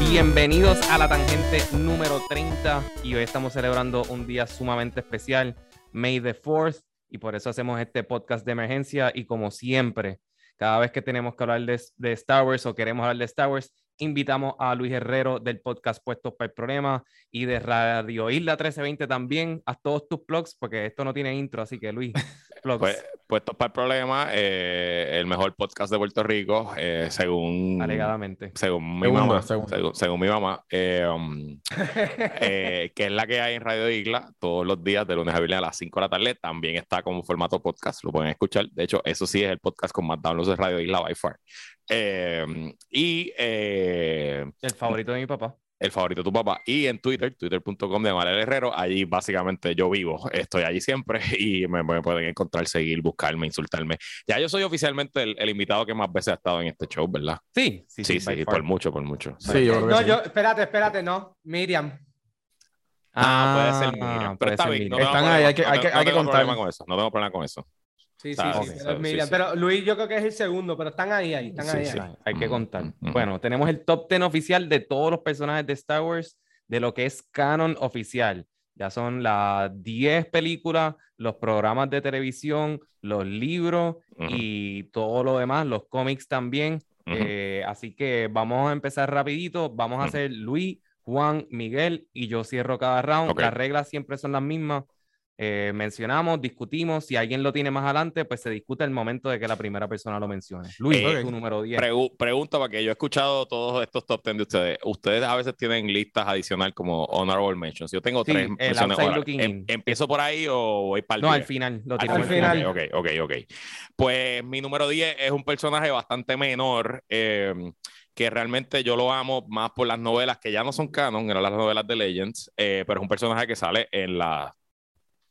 Bienvenidos a la tangente número 30 y hoy estamos celebrando un día sumamente especial, May the 4th, y por eso hacemos este podcast de emergencia y como siempre, cada vez que tenemos que hablar de, de Star Wars o queremos hablar de Star Wars, invitamos a Luis Herrero del podcast Puestos para el Problema y de Radio Isla 1320 también. a todos tus blogs, porque esto no tiene intro, así que Luis, pues, Puestos para el Problema, eh, el mejor podcast de Puerto Rico, eh, según. Alegadamente. Según mi mamá. Según, mi mamá, eh, um, que es la que hay en Radio Isla todos los días de lunes a viernes a las 5 de la tarde. También está como formato podcast, lo pueden escuchar. De hecho, eso sí es el podcast con más downloads de Radio Isla by far. Y eh, el favorito de mi papá. El favorito de tu papá. Y en Twitter, twitter.com de Manuel Herrero, allí básicamente yo vivo, estoy allí siempre y me, pueden encontrar, seguir, buscarme, insultarme. Ya yo soy oficialmente el, invitado que más veces ha estado en este show, ¿verdad? Sí, sí, sí, sí, por mucho, por mucho. Sí, yo no, yo, espérate, espérate, no, Miriam. Ah, puede ser Miriam. Pero está bien. No Están ahí, hay que, hay que, hay que contar. Con eso, no tengo problema con eso. Sí, sí, sí, pero Luis yo creo que es el segundo, pero están ahí, ahí, están ahí, Hay que contar. Bueno, tenemos el top 10 oficial de todos los personajes de Star Wars, de lo que es canon oficial. Ya son las 10 películas, los programas de televisión, los libros y todo lo demás, los cómics también. Eh, así que vamos a empezar rapidito. Vamos a hacer Luis, Juan, Miguel y yo cierro cada round. Las reglas siempre son las mismas. Eh, mencionamos, discutimos, si alguien lo tiene más adelante, pues se discute el momento de que la primera persona lo mencione. Luis, eh, tu número 10. pregunta, porque yo he escuchado todos estos top 10 de ustedes. Ustedes a veces tienen listas adicional como honorable mentions. Yo tengo tres. Em, ¿Empiezo por ahí o voy para el No, al final. Lo al, final. Ok, ok, ok. Pues mi número 10 es un personaje bastante menor. Em, que realmente yo lo amo más por las novelas que ya no son canon, eran las novelas de Legends, eh, pero es un personaje que sale en la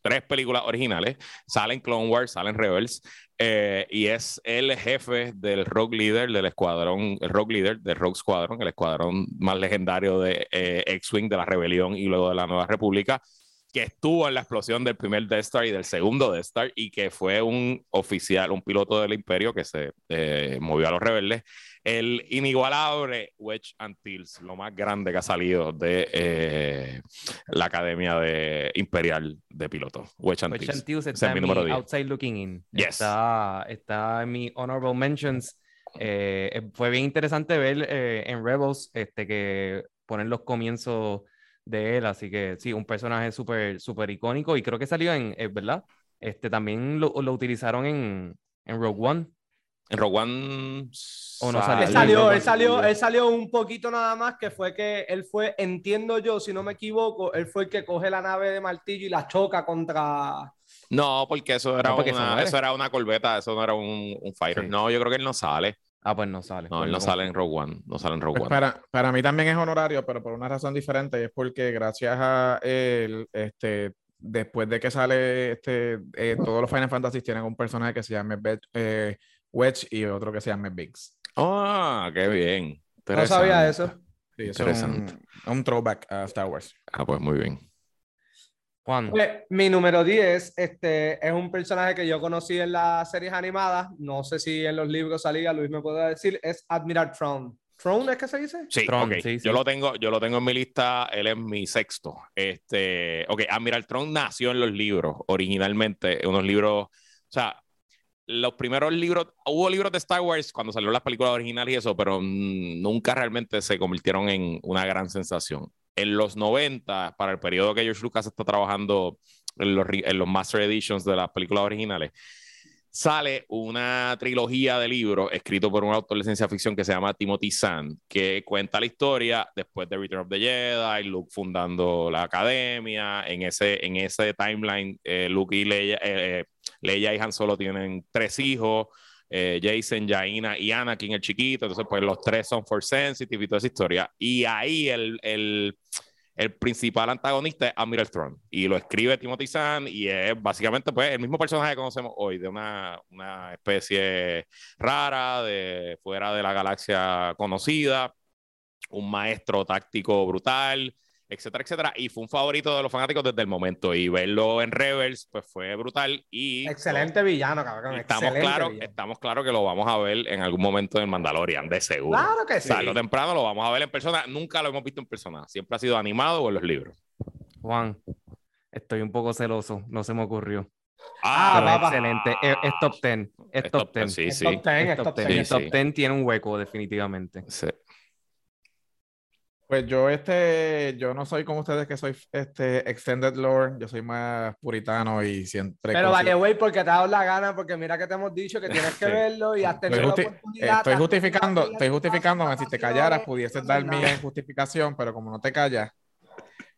tres películas originales, salen Clone Wars, salen Rebels, eh, y es el jefe del Rogue Leader del escuadrón, el Rogue Leader del Rogue Squadron, el escuadrón más legendario de eh, X-Wing, de la rebelión y luego de la Nueva República, que estuvo en la explosión del primer Death Star y del segundo Death Star, y que fue un oficial, un piloto del Imperio que se eh, movió a los rebeldes el inigualable Wedge Antilles, lo más grande que ha salido de eh, la Academia de Imperial de Pilotos. Wedge Antilles. está en mi Outside Looking In. Está, está en mi Honorable Mentions. Eh, eh, fue bien interesante ver en Rebels este, que ponen los comienzos de él, así que sí, un personaje súper super icónico y creo que salió en, ¿verdad? Este, también lo, lo utilizaron en, en Rogue One. En Rogue One. ¿O no salió? Él salió, él salió, él salió un poquito nada más, que fue que él fue, entiendo yo, si no me equivoco, él fue el que coge la nave de martillo y la choca contra. No, porque eso era, una, eso era una corbeta, eso no era un, un fighter. No, yo creo que él no sale. Ah, pues no sale. No, él no sale en Rogue One. No sale en Rogue pues One. Para, para mí también es honorario, pero por una razón diferente, y es porque gracias a él, este, después de que sale este, eh, todos los Final Fantasy tienen un personaje que se llama eh, Wedge y otro que se llama Biggs. Ah, qué bien. No sabía eso. Sí, es un, throwback a Star Wars. Ah, pues muy bien. Juan. Pues, mi número 10 este, es un personaje que yo conocí en las series animadas. No sé si en los libros salía, Luis me puede decir. Es Admiral Throne. ¿Throne es que se dice? Sí, sí, Yo, lo tengo, yo lo tengo en mi lista. Él es mi sexto. Este, ok, Admiral Throne nació en los libros originalmente. Unos libros. O sea, los primeros libros, hubo libros de Star Wars cuando salieron las películas originales y eso, pero nunca realmente se convirtieron en una gran sensación. En los 90, para el periodo que George Lucas está trabajando en los, en los Master Editions de las películas originales, sale una trilogía de libros escrito por un autor de ciencia ficción que se llama Timothy Zahn, que cuenta la historia después de Return of the Jedi, Luke fundando la academia, en ese, en ese timeline eh, Luke y Leia, eh, Leia y Han Solo tienen tres hijos, eh, Jason, Jaina y Anakin el chiquito, entonces pues los tres son for sensitive y toda esa historia. Y ahí el el principal antagonista es Admiral Thrawn y lo escribe Timothy Zahn y es básicamente pues el mismo personaje que conocemos hoy de una, una especie rara de fuera de la galaxia conocida un maestro táctico brutal etcétera, etcétera. Y fue un favorito de los fanáticos desde el momento. Y verlo en Rebels, pues fue brutal. Y excelente villano, cabrón. Estamos claros estamos claro que lo vamos a ver en algún momento en Mandalorian, de seguro. Claro que sí. O temprano lo vamos a ver en persona. Nunca lo hemos visto en persona. Siempre ha sido animado o en los libros. Juan, estoy un poco celoso. No se me ocurrió. Ah, excelente. Es, top 10. Es, top 10. Sí, sí. Top 10, es top 10. top 10 tiene un hueco, definitivamente. Sí. Pues yo, este, yo no soy como ustedes que soy este extended lore, yo soy más puritano y siempre. Pero vale, güey, porque te ha dado la gana, porque mira que te hemos dicho que tienes que verlo y has tenido estoy, la oportunidad. Estoy justificando, estoy justificándome. Si te callaras, pudieses dar mi justificación, pero como no te callas,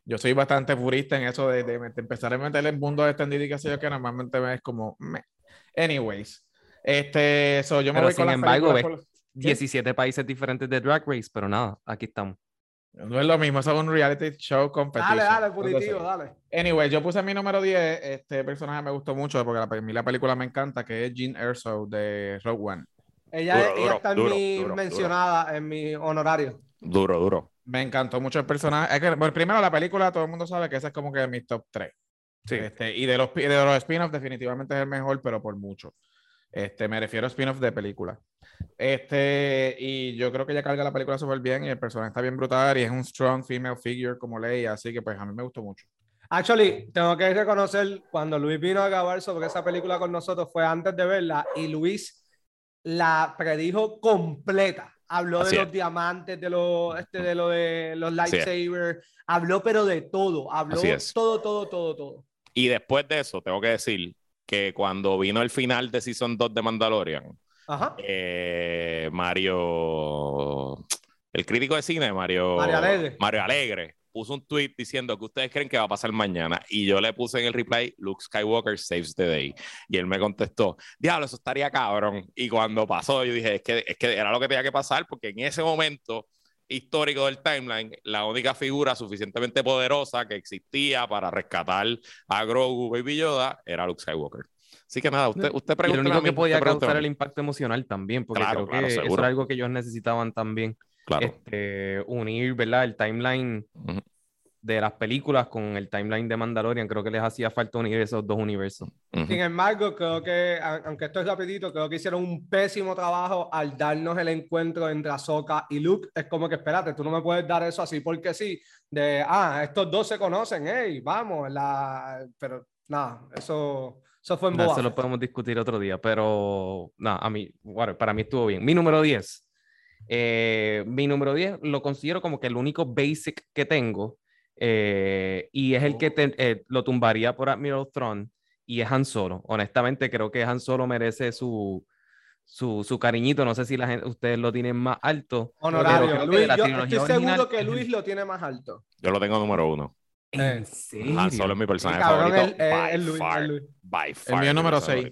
yo soy bastante purista en eso de, de, empezar a meter en mundo extendido y qué sé yo, que normalmente es como. Anyways, este, so, yo me voy sin con embargo, ves 17 países diferentes de Drag Race, pero nada, aquí estamos. No es lo mismo, eso es un reality show competition. Dale, dale, positivo, dale. Anyway, yo puse mi número 10. Este personaje me gustó mucho porque la, la película me encanta, que es Jean Erso de Rogue One. Ella, está en mi mencionada, en mi honorario. Duro, duro. Me encantó mucho el personaje. Es que, bueno, primero, la película, todo el mundo sabe que esa es como que mi top 3. Sí. Este, y de los, de los spin-offs, definitivamente es el mejor, pero por mucho. Este, me refiero a spin-offs de película. Este, y yo creo que ella carga la película súper bien y el personaje está bien brutal y es un strong female figure como Leia, así que pues a mí me gustó mucho. Actually, tengo que reconocer cuando Luis vino a grabar sobre esa película con nosotros fue antes de verla y Luis la predijo completa. Habló de los diamantes, de los, este, de lo de los lightsabers, habló pero de todo, habló todo, todo, todo, todo. Y después de eso, tengo que decir que cuando vino el final de Season 2 de Mandalorian, eh, Mario, el crítico de cine, Mario, Mario Alegre. puso un tweet diciendo que ustedes creen que va a pasar mañana. Y yo le puse en el reply, Luke Skywalker saves the day. Y él me contestó, diablo, eso estaría cabrón. Y cuando pasó, yo dije, es que, es que era lo que tenía que pasar, porque en ese momento histórico del timeline, la única figura suficientemente poderosa que existía para rescatar a Grogu Baby Yoda era Luke Skywalker. Así que nada, usted, usted pregunta. Y lo único que podía causar el impacto emocional también, porque creo que eso era algo que ellos necesitaban también. Claro. Este, unir, ¿verdad? El timeline de las películas con el timeline de Mandalorian. Creo que les hacía falta unir esos dos universos. Sin embargo, creo que, aunque esto es rapidito, creo que hicieron un pésimo trabajo al darnos el encuentro entre Ahsoka y Luke. Es como que, espérate, tú no me puedes dar eso así porque sí, de, ah, estos dos se conocen, hey, vamos, la... pero nada, eso eso fue en Eso lo podemos discutir otro día, pero no, a mí, bueno, para mí estuvo bien. Mi número 10. Eh, mi número 10 lo considero como que el único basic que tengo eh, y es el que eh, lo tumbaría por Admiral Throne y es Han Solo. Honestamente, creo que Han Solo merece su, su, su cariñito. No sé si la gente, ustedes lo tienen más alto. Honorario. Luis, yo estoy seguro que Luis lo tiene más alto. Yo lo tengo número uno. ¿En serio? Han Solo es mi personaje favorito. El, by, el, Luis, far, el, Luis. by far. El mío número 6.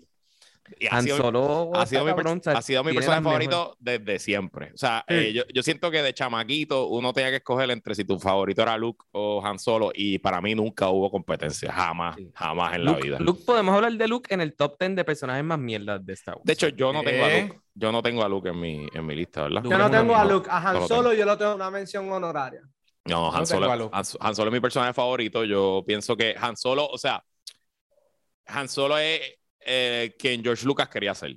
Han Solo ha sido, mi, ha sido mi personaje favorito desde siempre. O sea, eh, yo, yo, siento que de chamaquito uno tenía que escoger entre si tu favorito era Luke o Han Solo y para mí nunca hubo competencia. Jamás, sí. jamás en Luke, la vida. Luke, podemos hablar de Luke en el top 10 de personajes más mierdas de Star Wars. De hecho, yo no tengo a Luke. Yo no tengo a Luke en mi, en mi lista, ¿verdad? Yo no tengo a Luke. A Han Solo yo lo tengo una mención honoraria. No, Han Solo, Han, Solo es mi personaje favorito. Yo pienso que Han Solo, o sea, Han Solo es eh, quien George Lucas quería ser.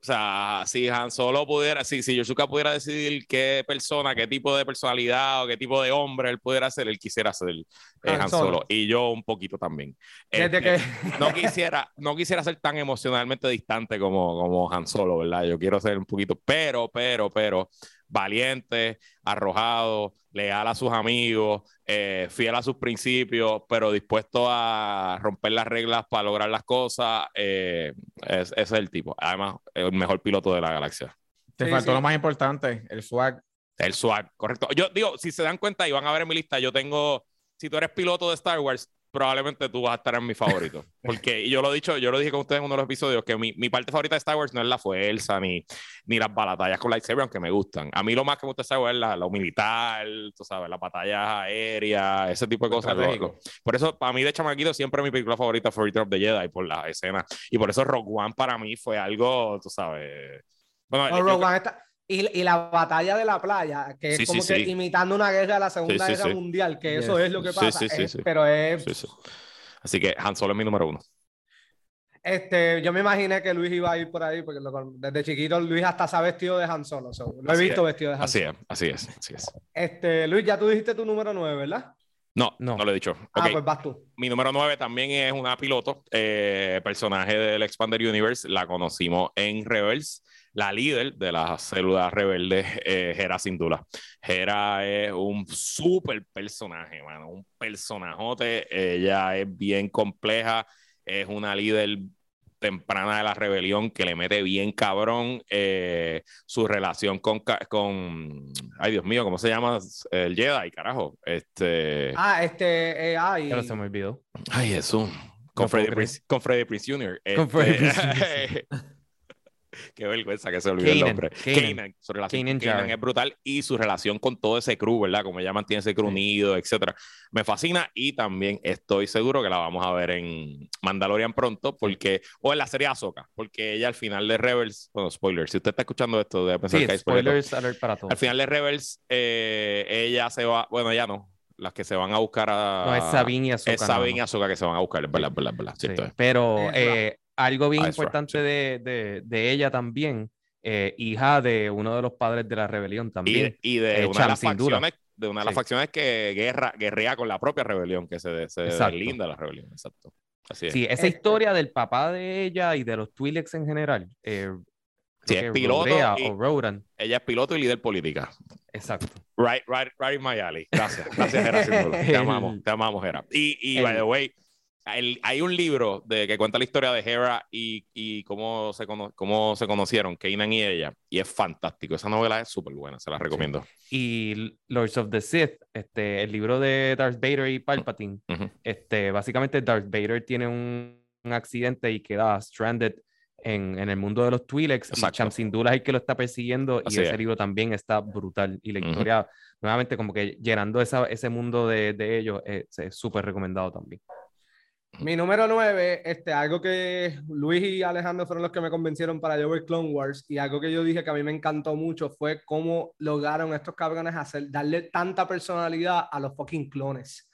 O sea, si Han Solo pudiera, si, si George Lucas pudiera decidir qué persona, qué tipo de personalidad o qué tipo de hombre él pudiera ser, él quisiera ser eh, Han, Solo. Y yo un poquito también. Este, que... no, quisiera, no quisiera ser tan emocionalmente distante como, como Han Solo, ¿verdad? Yo quiero ser un poquito, pero, pero, pero, valiente, arrojado, leal a sus amigos, eh, fiel a sus principios, pero dispuesto a romper las reglas para lograr las cosas. Eh, ese es el tipo. Además, el mejor piloto de la galaxia. Te sí, faltó sí. lo más importante, el swag. El swag, correcto. Yo digo, si se dan cuenta y van a ver en mi lista, yo tengo, si tú eres piloto de Star Wars, probablemente tú vas a estar en mi favorito. Porque y yo lo he dicho, yo lo dije con ustedes en uno de los episodios, que mi, mi, parte favorita de Star Wars no es la fuerza ni, ni las batallas con lightsaber, aunque me gustan. A mí lo más que me gusta de Star Wars es la, lo militar, tú sabes, las batallas aéreas, ese tipo de cosas. Por eso, para mí de chamaquito, siempre mi película favorita fue Return of the Jedi, por la escena. Y por eso Rogue One para mí fue algo, tú sabes... Bueno, no, Rogue One está Y, y, la batalla de la playa, que es como que imitando una guerra de la Segunda Guerra Mundial, que eso es lo que pasa. pero es. Así que Han Solo es mi número uno. Este, yo me imaginé que Luis iba a ir por ahí, porque desde chiquito Luis hasta se ha vestido de Han Solo. lo he visto vestido de Han Solo. Así es, así es, Este, Luis, ya tú dijiste tu número 9, ¿verdad? No, no, no lo he dicho. Ah, pues vas tú. Mi número 9 también es una piloto, eh, personaje del Expander Universe. La conocimos en Rebels, la líder de las células rebeldes, eh, Hera Sindula. Hera es un súper personaje, mano, un personajote. Ella es bien compleja, es una líder temprana de la rebelión que le mete bien cabrón eh, su relación con, con, ay Dios mío, ¿cómo se llama? El Jedi, carajo. Este... Ah, este, eh, ay. Pero se me olvidó. Ay, eso. Con, Freddy, Prince, con Freddy Prince Jr. Con Freddy Prince Jr. Qué vergüenza que se olvidó el nombre. Kanan. Su relación con Kanan es brutal y su relación con todo ese crew, ¿verdad? Como ella mantiene ese crew unido, etcétera. Me fascina y también estoy seguro que la vamos a ver en Mandalorian pronto, porque, o en la serie Ahsoka, porque ella al final de Rebels, bueno, spoilers, si usted está escuchando esto, debe pensar que hay spoilers. para todos. Al final de Rebels, eh, ella se va, bueno, ya no, las que se van a buscar a. No, es Sabine y Ahsoka. Es Sabine y Ahsoka que se van a buscar, verdad, verdad, verdad. Sí. Pero eh, algo bien importante de, de, de, ella también, eh, hija de uno de los padres de la rebelión también. Y, y de, una de, las facciones, de una de las facciones que guerra, guerrea con la propia rebelión, que se, se deslinda la rebelión. Exacto. Así es. Sí, esa historia del papá de ella y de los Twi'leks en general. Eh, sí, es piloto. Y, o Ella es piloto y líder política. Exacto. Right, right, right in my alley. Gracias. Gracias, Gera. te amamos, te amamos, Gera. Y, y by the way, hay un libro de, que cuenta la historia de Hera y, y cómo, se cómo se conocieron, Kanan y ella, y es fantástico. Esa novela es súper buena, se la recomiendo. Y Lords of the Sith, este, el libro de Darth Vader y Palpatine, este, básicamente Darth Vader tiene un, un accidente y queda stranded en, en, el mundo de los Twi'leks y Cham Syndulla es el que lo está persiguiendo y ese libro también está brutal y la historia nuevamente como que llenando esa, ese mundo de, de ellos es súper recomendado también. Mi número 9, este, algo que Luis y Alejandro fueron los que me convencieron para yo ver Clone Wars y algo que yo dije que a mí me encantó mucho fue cómo lograron estos cabrones hacer, darle tanta personalidad a los fucking clones.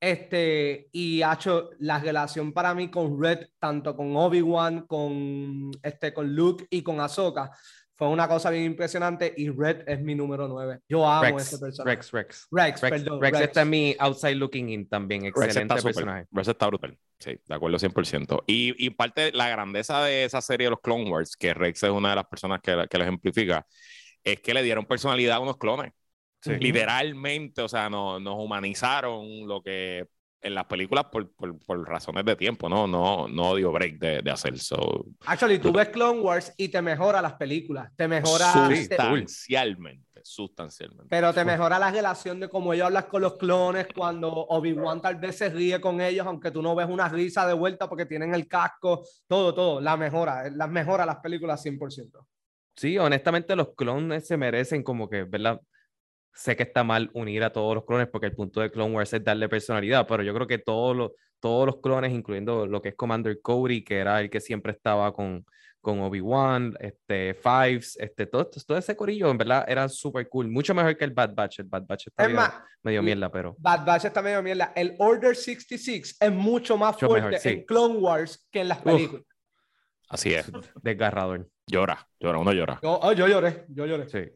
Este, y ha hecho la relación para mí con Red, tanto con Obi-Wan, con, este, con Luke y con Ahsoka, fue una cosa bien impresionante y Red es mi número 9. Yo amo ese personaje. Rex, Rex. Rex, Rex, perdón, Rex, está en mi outside looking in también. Excelente personaje. Rex está brutal. Sí, de acuerdo 100%. Y, y parte la grandeza de esa serie de los Clone Wars, que Rex es una de las personas que, que lo ejemplifica, es que le dieron personalidad a unos clones. Literalmente, o sea, nos, nos humanizaron lo que en las películas por, por, por, razones de tiempo, ¿no? No, no dio break de, de hacer eso. Actually, tú ves Clone Wars y te mejora las películas, te mejora... Sustancialmente, sustancialmente. Pero te mejora la relación de cómo ellos hablas con los clones, cuando Obi-Wan tal vez se ríe con ellos, aunque tú no ves una risa de vuelta porque tienen el casco, todo, todo, la mejora, las mejora las películas 100%. Sí, honestamente los clones se merecen como que, ¿verdad? Sé que está mal unir a todos los clones porque el punto de Clone Wars es darle personalidad, pero yo creo que todos los, todos los clones, incluyendo lo que es Commander Cody, que era el que siempre estaba con, con Obi-Wan, este, Fives, este, todo, todo ese corillo, en verdad, era súper cool. Mucho mejor que el Bad Batch. El Bad Batch está medio, mierda, pero... Bad Batch está medio mierda. El Order 66 es mucho más fuerte en Clone Wars que en las películas. Así es. Desgarrador. Llora, llora, uno llora. Yo, oh, yo lloré, yo lloré. Sí.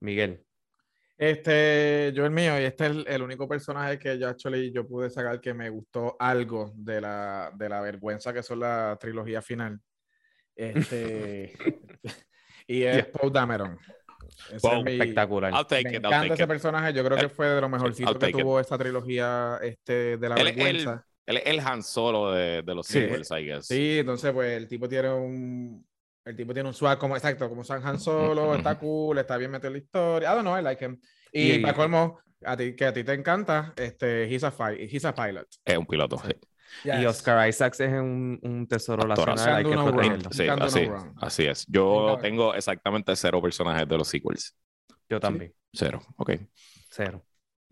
Miguel. Este, yo el mío, y este es el, único personaje que yo, actually, yo pude sacar que me gustó algo de la, de la vergüenza que son la trilogía final. Este, y es Paul Dameron. espectacular. me encanta ese personaje, yo creo que fue de lo mejorcito que tuvo esta trilogía este, de la vergüenza. Él es el Han Solo de, de los sí, I guess. Sí, entonces pues el tipo tiene un, el tipo tiene un swag como, exacto, como San Han Solo, está cool, está bien metido en la historia. I don't know, I like him. Y, para colmo, a ti, que a ti te encanta, este, he's a, he's a pilot. Es un piloto, sí. Y Oscar Isaacs es un, un tesoro nacional, hay que protegerlo. Sí, así, así, es. Yo tengo exactamente cero personajes de los sequels. Yo también. Cero, ok. Cero.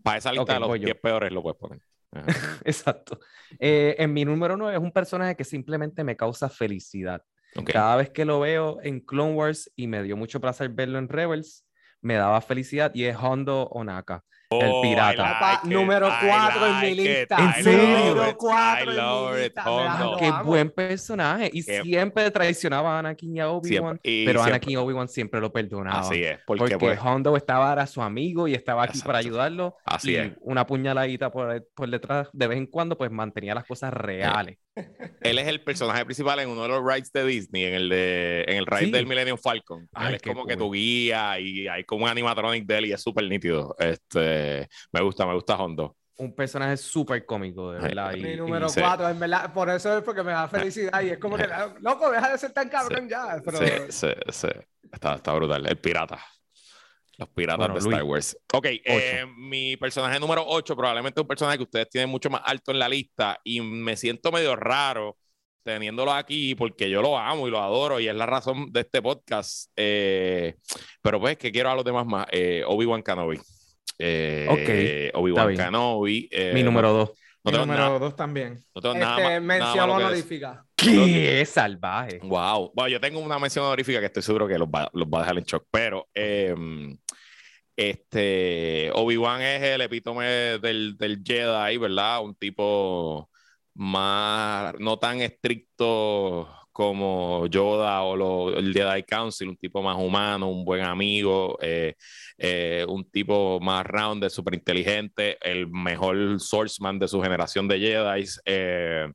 Para esa lista de los 10 peores lo puedes poner. Exacto. Eh, en mi número 9 es un personaje que simplemente me causa felicidad. Cada vez que lo veo en Clone Wars y me dio mucho placer verlo en Rebels, me daba felicidad y es Hondo Onaka el Oh, pirata. I like número it, I 4 en mi like it, lista. ¿En I serio? Número it, 4 I en love mi it, lista. oh, no. Qué amo. buen personaje. Y Qué- siempre traicionaba a Anakin y a Obi-Wan. Pero siempre- Anakin y Obi-Wan siempre lo perdonaban. Así es, porque, Porque, pues, Hondo estaba era su amigo y estaba aquí para Exacto. ayudarlo. Así y es. una puñaladita por, por detrás de vez en cuando, pues mantenía las cosas reales. Él es el personaje principal en uno de los rides de Disney, en el de en el ride Sí. del Millennium Falcon. Ay, él es como que tu guía y hay como un animatronic de él y es súper nítido. Este, me gusta, me gusta Hondo. Un personaje súper cómico, de Ay, verdad. y- Mi y- número sí. 4, en verdad, por eso es porque me da felicidad y es como que, loco, deja de ser tan cabrón ya. Pero, Sí, sí, sí. Está, está brutal. El pirata. Los piratas Bueno, de Luis. Star Wars. Ok, eh, mi personaje número 8 probablemente es un personaje que ustedes tienen mucho más alto en la lista y me siento medio raro teniéndolo aquí porque yo lo amo y lo adoro y es la razón de este podcast. Eh, pero pues que quiero a los demás más. Eh, Obi-Wan Kenobi. Eh, Ok, Obi-Wan. Kenobi. eh, Mi número dos. No Mi tengo número nada, dos también. no tengo nada, este, nada mención decir. honorífica. ¡Qué salvaje! Wow. Bueno, yo tengo una mención honorífica que estoy seguro que los va, los va a dejar en shock, pero eh, este Obi-Wan es el epítome del, Jedi, ¿verdad? Un tipo más, no tan estricto como Yoda o el Jedi Council, un tipo más humano, un buen amigo, eh, eh, un tipo más round, súper inteligente, el mejor swordsman de su generación de Jedi. Eh,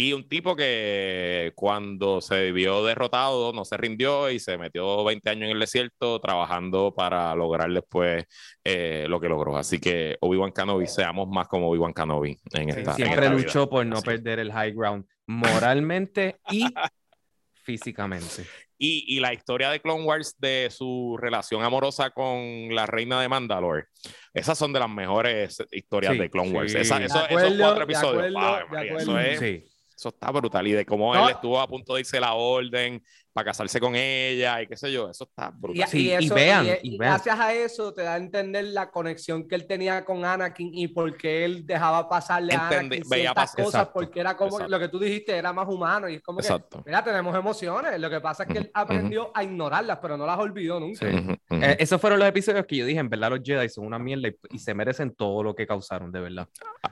y un tipo que cuando se vio derrotado no se rindió y se metió 20 años en el desierto trabajando para lograr después eh, lo que logró. Así que Obi-Wan Kenobi, seamos más como Obi-Wan Kenobi en esta en Siempre esta vida. luchó por no Así. perder el high ground, moralmente y físicamente. Y, y la historia de Clone Wars de su relación amorosa con la reina de Mandalore, esas son de las mejores historias Sí, de Clone Wars. sí. Esa- De eso- acuerdo, esos cuatro de episodios, acuerdo, Ave de María, acuerdo. eso es Sí. Eso está brutal. Y de cómo No. él estuvo a punto de irse la orden para casarse con ella y qué sé yo. Eso está Y, brutal. Sí, y eso- vean, y- y y vean. gracias a eso te da a entender la conexión que él tenía con Anakin y por qué él dejaba pasarle a Entendí, Anakin veía ciertas cosas, exacto, porque era como exacto. lo que tú dijiste, era más humano y es como que, Exacto. mira, tenemos emociones, lo que pasa es que él aprendió a ignorarlas, pero no las olvidó nunca. Sí. Eh, esos fueron los episodios que yo dije, en verdad los Jedi son una mierda y, y se merecen todo lo que causaron, de verdad.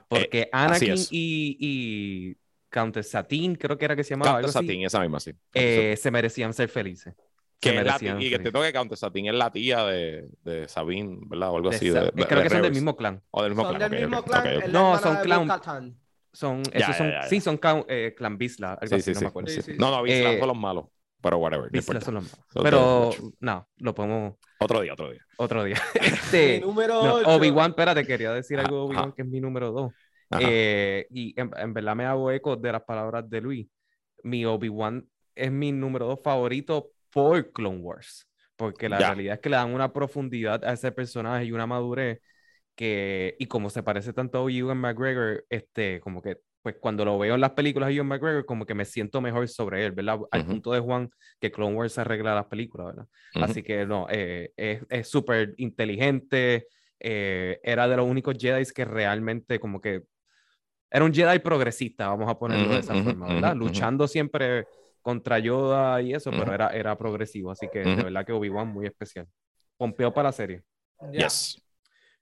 Porque Anakin es. y, y Countess Satine, creo que era que se llamaba, Countess Satin, esa misma, sí. eh, se merecían ser felices. que se es la merecían tía- y que te toque Countess Satin es la tía de, de Sabine, ¿verdad? O algo de así. Sa- de- eh, de- creo de que son del mismo clan. O del mismo Son clan. del mismo clan. No, son. Bo-Katan. Son, Ya, esos ya, son, ya, ya. sí, son clan, eh, clan Bisla, algo Sí, así, sí, no sí. me acuerdo. Sí, sí. sí. No, no, Bisla Eh, son los malos. Pero whatever. Bisla son los malos. Pero no, lo podemos Otro día, otro día. otro día. Mi Este, número no, 8. Obi-Wan, espérate, quería decir algo de Obi-Wan que es mi número dos. Eh, y en, en verdad me hago eco de las palabras de Luis. Mi Obi-Wan es mi número dos favorito por Clone Wars. Porque la Ya. realidad es que le dan una profundidad a ese personaje y una madurez que, y como se parece tanto a Ewan McGregor, este, como que, pues cuando lo veo en las películas de Ewan McGregor, como que me siento mejor sobre él, ¿verdad? Al Ujú. punto de Juan, que Clone Wars arregla las películas, ¿verdad? Ujú. Así que no, eh, es es súper inteligente, eh, era de los únicos Jedi que realmente como que era un Jedi progresista, vamos a ponerlo de esa ujú, forma, ¿verdad? ujú, ujú. Luchando siempre contra Yoda y eso, pero Ujú. era, era progresivo, así que de verdad que Obi-Wan muy especial. Pompeó para la serie. Ya. Yes.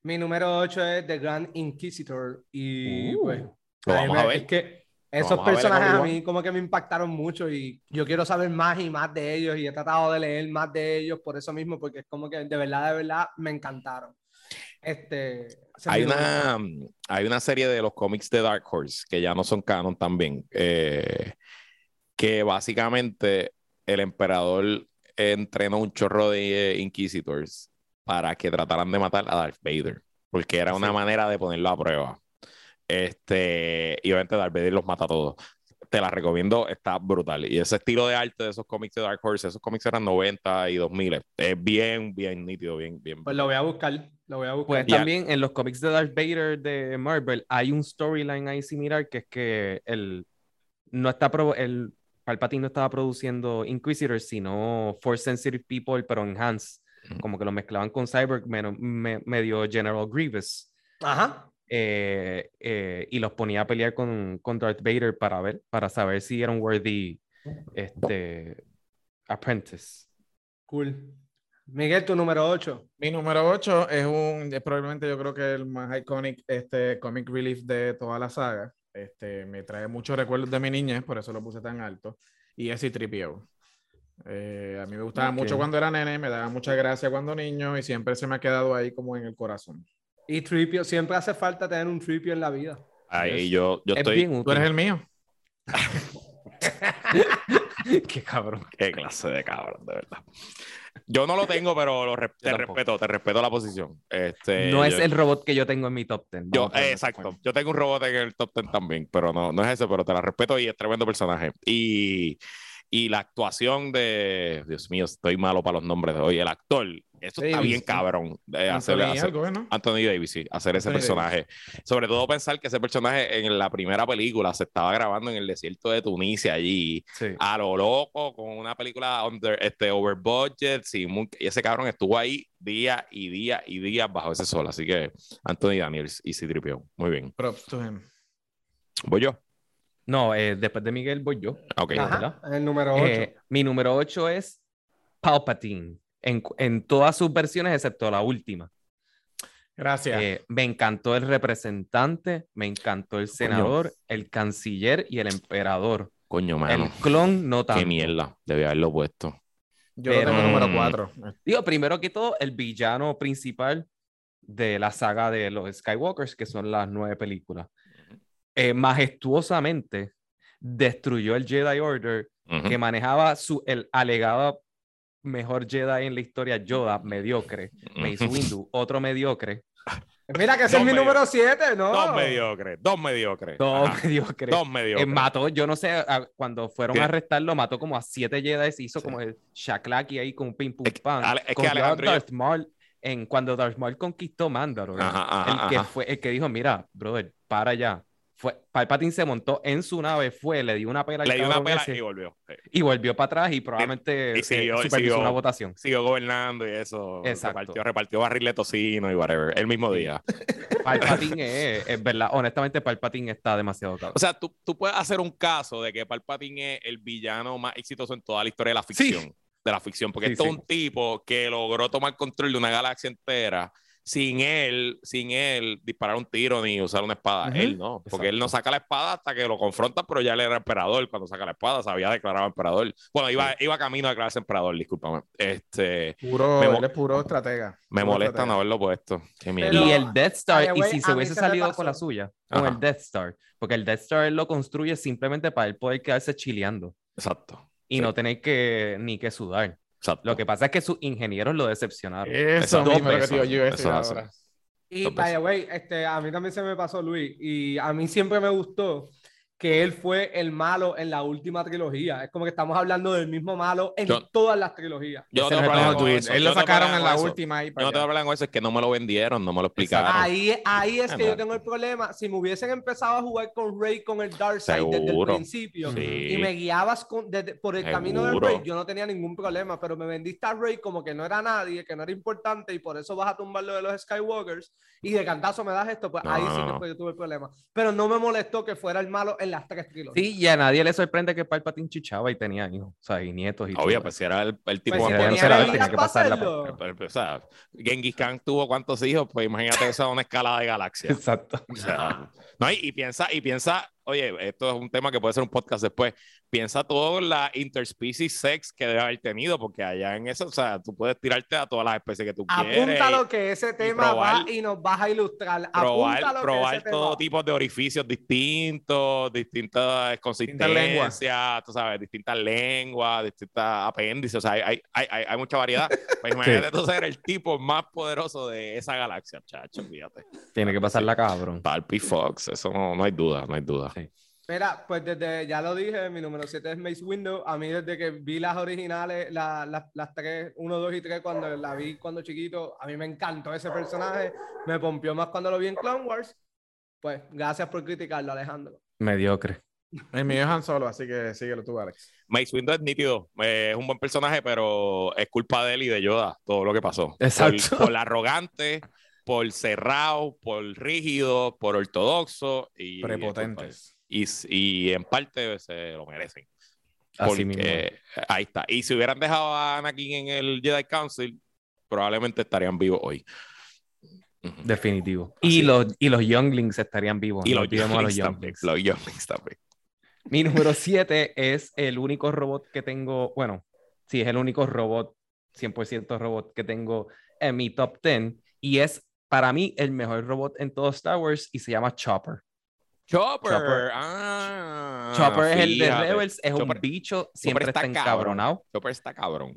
Mi número 8 es The Grand Inquisitor. Y Uh, pues. A vamos me- a ver. Es que esos a personajes a Obi-Wan. mí como que me impactaron mucho y yo quiero saber más y más de ellos y he tratado de leer más de ellos por eso mismo, porque es como que de verdad, de verdad me encantaron. Este, Hay una, hay una serie de los cómics de Dark Horse que ya no son canon también, eh, que básicamente el emperador entrenó un chorro de eh, Inquisitors para que trataran de matar a Darth Vader, porque era una Sí. manera de ponerlo a prueba. Este, y obviamente Darth Vader los mata a todos. Te la recomiendo, está brutal. Y ese estilo de arte de esos cómics de Dark Horse, esos cómics eran 90 y 2000, es bien, bien nítido, bien, bien. Pues lo voy a buscar, lo voy a buscar. Pues Ya. también en los cómics de Darth Vader de Marvel hay un storyline ahí similar que es que el no está pro- el Palpatine no estaba produciendo Inquisitors sino Force Sensitive People pero enhanced Ujú. como que lo mezclaban con Cyborg menos- me- medio General Grievous Ajá. Eh, eh, y los ponía a pelear con, con Darth Vader para ver para saber si eran worthy este, Apprentice. Cool. Miguel, tu número 8. Mi número 8 es un, es probablemente yo creo que el más iconic este, comic relief de toda la saga. Este, me trae muchos recuerdos de mi niñez, por eso lo puse tan alto. Y es C-3PO. Eh, a mí me gustaba mucho cuando era nene, me daba mucha gracia cuando niño y siempre se me ha quedado ahí como en el corazón. Y Tripio, siempre hace falta tener un Tripio en la vida. Ahí yo, yo estoy. Tú eres el mío. Qué cabrón. Qué clase de cabrón, de verdad. Yo no lo tengo, pero te respeto, te respeto la posición. Este, no es el robot que yo tengo en mi top 10. Yo, exacto. Yo tengo un robot en el top 10 también, pero no, no es ese, pero te la respeto y es tremendo personaje. Y, y la actuación de. Dios mío, estoy malo para los nombres de hoy. El actor eso está bien cabrón. De hacer, Anthony Davis, sí, hacer ese personaje. Sobre todo pensar que ese personaje en la primera película se estaba grabando en el desierto de Tunisia allí, a lo loco, con una película under, este, over budget, y ese cabrón estuvo ahí día y día y día bajo ese sol. Así que Anthony Daniels y c muy bien. Props to him. ¿Voy yo? No, eh, después de Miguel voy yo. Ok. el número 8. Eh, mi número 8 es Palpatine en, todas sus versiones, excepto la última. Gracias. Eh, me encantó el representante, me encantó el senador, el canciller y el emperador. Coño, mano. El clon no tanto. Qué mierda, debe haberlo puesto. Yo lo tengo número 4. Digo, primero que todo, el villano principal de la saga de los Skywalkers, que son las nueve películas. Eh, majestuosamente destruyó el Jedi Order que manejaba su, el alegado mejor Jedi en la historia, Yoda, mediocre. Mace Windu, otro mediocre. Mira que ese es mi número 7, ¿no? Dos mediocres, dos mediocres. Dos mediocres. Dos mediocres. mató, yo no sé, cuando fueron a arrestarlo, mató como a siete Jedi, se hizo como el Shaklaki ahí con un ping pum pan. Es, que Alejandro Darth Maul, en, cuando Darth Maul conquistó Mandalore, el que fue, el que dijo, mira, brother, para ya fue, Palpatine se montó en su nave, fue, le dio una pela Le dio una pela y volvió. Y volvió para atrás y probablemente y, siguió, una votación. Siguió gobernando y eso. Repartió, repartió barril de tocino y whatever, el mismo día. Palpatine es, es, verdad, honestamente Palpatine está demasiado caro. O sea, tú, tú, puedes hacer un caso de que Palpatine es el villano más exitoso en toda la historia de la ficción. De la ficción, porque es un tipo que logró tomar control de una galaxia entera sin él, sin él disparar un tiro ni usar una espada. Él no, porque él no saca la espada hasta que lo confronta, pero ya él era emperador cuando saca la espada, se había declarado emperador. Bueno, iba, iba camino a declararse emperador, discúlpame. Este, puro, él es puro estratega. Me molesta no haberlo puesto. Qué y el Death Star, y si se hubiese salido con la suya, con el Death Star, porque el Death Star él lo construye simplemente para él poder quedarse chileando. Exacto. Y no tener que ni que sudar. Lo que pasa es que sus ingenieros lo decepcionaron. Eso, mismo que yo ahora. Y, by the way, este, a mí también se me pasó, Luis, y a mí siempre me gustó que él fue el malo en la última trilogía. Es como que estamos hablando del mismo malo en todas las trilogías. Yo no Él lo sacaron en la última. Y yo no te hablan con eso, es que no me lo vendieron, no me lo explicaron. Ahí, ahí es que yo tengo el problema. Si me hubiesen empezado a jugar con Rey con el Darkseid desde el principio y me guiabas por el camino del Rey, yo no tenía ningún problema, pero me vendiste a Rey como que no era nadie, que no era importante y por eso vas a tumbar lo de los Skywalkers y de cantazo me das esto, pues ahí sí que yo tuve el problema. Pero no me molestó que fuera el malo en las tres trilogías. Sí, y a nadie le sorprende que Palpatine chichaba y tenía hijos, o sea, y nietos y Obvio, pues si era el, el tipo pues si tenía, tenía que pasar la o sea, Genghis Khan tuvo cuántos hijos, pues imagínate esa una escala de galaxia. Exacto. O sea, no, y, y piensa, y piensa oye, esto es un tema que puede ser un podcast después. Piensa todo la interspecies sex que debe haber tenido, porque allá en eso, o sea, tú puedes tirarte a todas las especies que tú quieres. Apúntalo que ese tema va y nos vas a ilustrar. Probar, probar todo tipo de orificios distintos, distintas consistencias, tú sabes, distintas lenguas, distintas apéndices, o sea, hay, hay, hay, hay mucha variedad. Pues imagínate tú ser el tipo más poderoso de esa galaxia, chacho, fíjate. Tiene que pasar la cabrón. Palpi Fox, eso no, no hay duda, no hay duda. Mira, pues desde, ya lo dije, mi número 7 es Mace Window. A mí desde que vi las originales, la, las tres, 1, 2 y 3, cuando la vi cuando chiquito, a mí me encantó ese personaje. Me pompió más cuando lo vi en Clone Wars. Pues gracias por criticarlo, Alejandro. Mediocre. El mío es Han Solo, así que síguelo tú, Alex. Mace Window es nítido, eh, es un buen personaje, pero es culpa de él y de Yoda todo lo que pasó. Exacto. Por, por arrogante, por cerrado, por rígido, por ortodoxo y prepotentes. Y, y en parte se lo merecen. Así mismo. Porque ahí está. Y si hubieran dejado a Anakin en el Jedi Council, probablemente estarían vivos hoy. Definitivo. Así Y los, y los Younglings estarían vivos. Y no los olvidemos a los Younglings también. Younglings. Los Younglings también. Mi número 7 es el único robot que tengo, bueno, sí, es el único robot, 100% robot que tengo en mi top 10 y es para mí el mejor robot en todo Star Wars y se llama Chopper. Chopper. Chopper. Ah, Chopper es el de. Rebels, es Chopper- un bicho, siempre está está encabronado. Chopper está cabrón.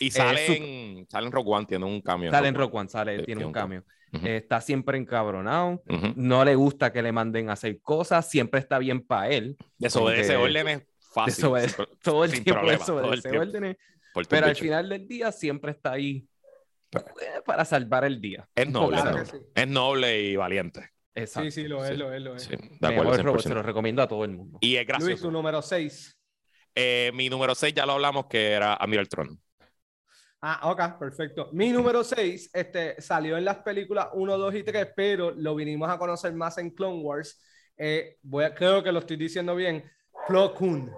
Y sale su- en, sale en Rogue One, tiene un cambio. Sale en Rock One, sale, Sí, tiene un cambio. Ujú. Eh, está siempre encabronado, Ujú. no le gusta que le manden a hacer cosas, siempre está bien para él. Desobedece órdenes fácil. Desobedece sin- Todo el sin tiempo problema, todo el desobedece órdenes, pero al final del día siempre está ahí eh, para salvar el día. Es noble. Claro ¿no? sí. Es noble y valiente. Exacto. Sí, sí, lo es, Sí. lo es, lo es. Sí, de acuerdo. 100%. se lo recomiendo a todo el mundo. Y es Luis, gracioso. tu número 6. Eh, mi número 6 ya lo hablamos que era Admiral Tron. Ah, ok, perfecto. Mi número 6 este, salió en las películas 1, 2 y 3, pero lo vinimos a conocer más en Clone Wars. Eh, voy a- creo que lo estoy diciendo bien. Plo Koon,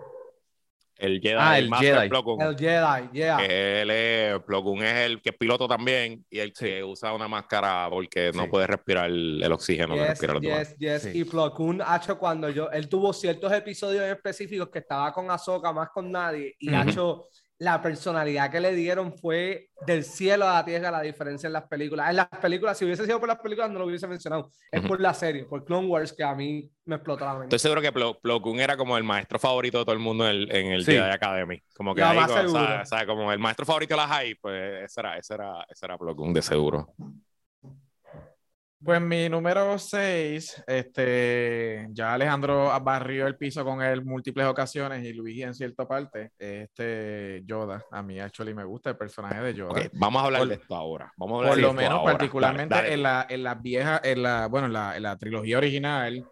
El Jedi, Ah, el el Master Jedi. Plo Koon. el Jedi, yeah. Él es, Plo Koon es el que es piloto también y el Sí. que usa una máscara porque no Sí. puede respirar el, el oxígeno que Yes, demás. yes, yes. Sí. Y Plo Koon, hecho cuando yo, él tuvo ciertos episodios específicos que estaba con Ahsoka más con nadie y Ujú. hecho la personalidad que le dieron fue del cielo a la tierra la diferencia en las películas. En las películas, si hubiese sido por las películas no lo hubiese mencionado. Es Ujú. por la serie, por Clone Wars que a mí me explotó la mente. Estoy seguro que Plo, Plo Koon era como el maestro favorito de todo el mundo en el, en el Sí. Jedi Academy. Como que ahí, como, seguro. ¿sabes? ¿sabes? como el maestro favorito de la high, pues ese era, ese era, ese era Plo Koon de seguro. Pues mi número 6, este, ya Alejandro barrió el piso con él múltiples ocasiones y Luis en cierta parte, este Yoda. A mí actually me gusta el personaje de Yoda. Ok, vamos a hablar Por- de esto ahora. Vamos a hablar Por de lo esto menos, ahora. particularmente Dale, dale. en la, en la vieja, en la, bueno, en la, en la trilogía original,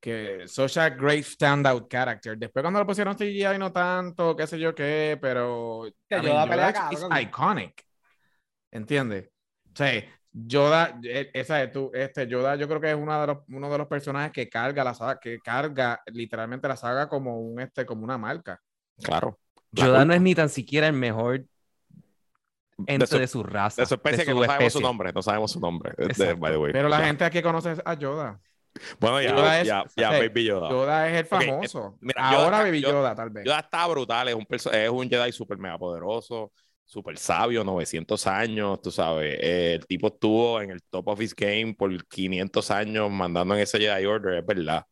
que such a great standout character. Después cuando lo pusieron CGI no tanto, qué sé yo qué, pero Que I mean, Yoda is cabrón. iconic. ¿Entiendes? O sea, Yoda, eh, esa es tú, este Yoda, yo creo que es uno de los, uno de los personajes que carga la saga, que carga literalmente la saga como un este, como una marca. Claro. La Yoda no es ni tan siquiera el mejor De ente su- de su raza. De su especie de que no sabemos su nombre. No sabemos su nombre. de- Exacto. by the way. Pero la gente aquí conoce a Yoda. Bueno, ya, Yoda es- ya, o ya, sea, Baby Yoda. Yoda es el famoso. mira, Yoda Ahora está- Baby Yoda- Yoda, tal vez. Yoda está brutal, es un, es un Jedi super mega poderoso, super sabio, 900 años, tú sabes. Eh, el tipo estuvo en el top of his game por 500 años mandando en ese Jedi Order, es verdad.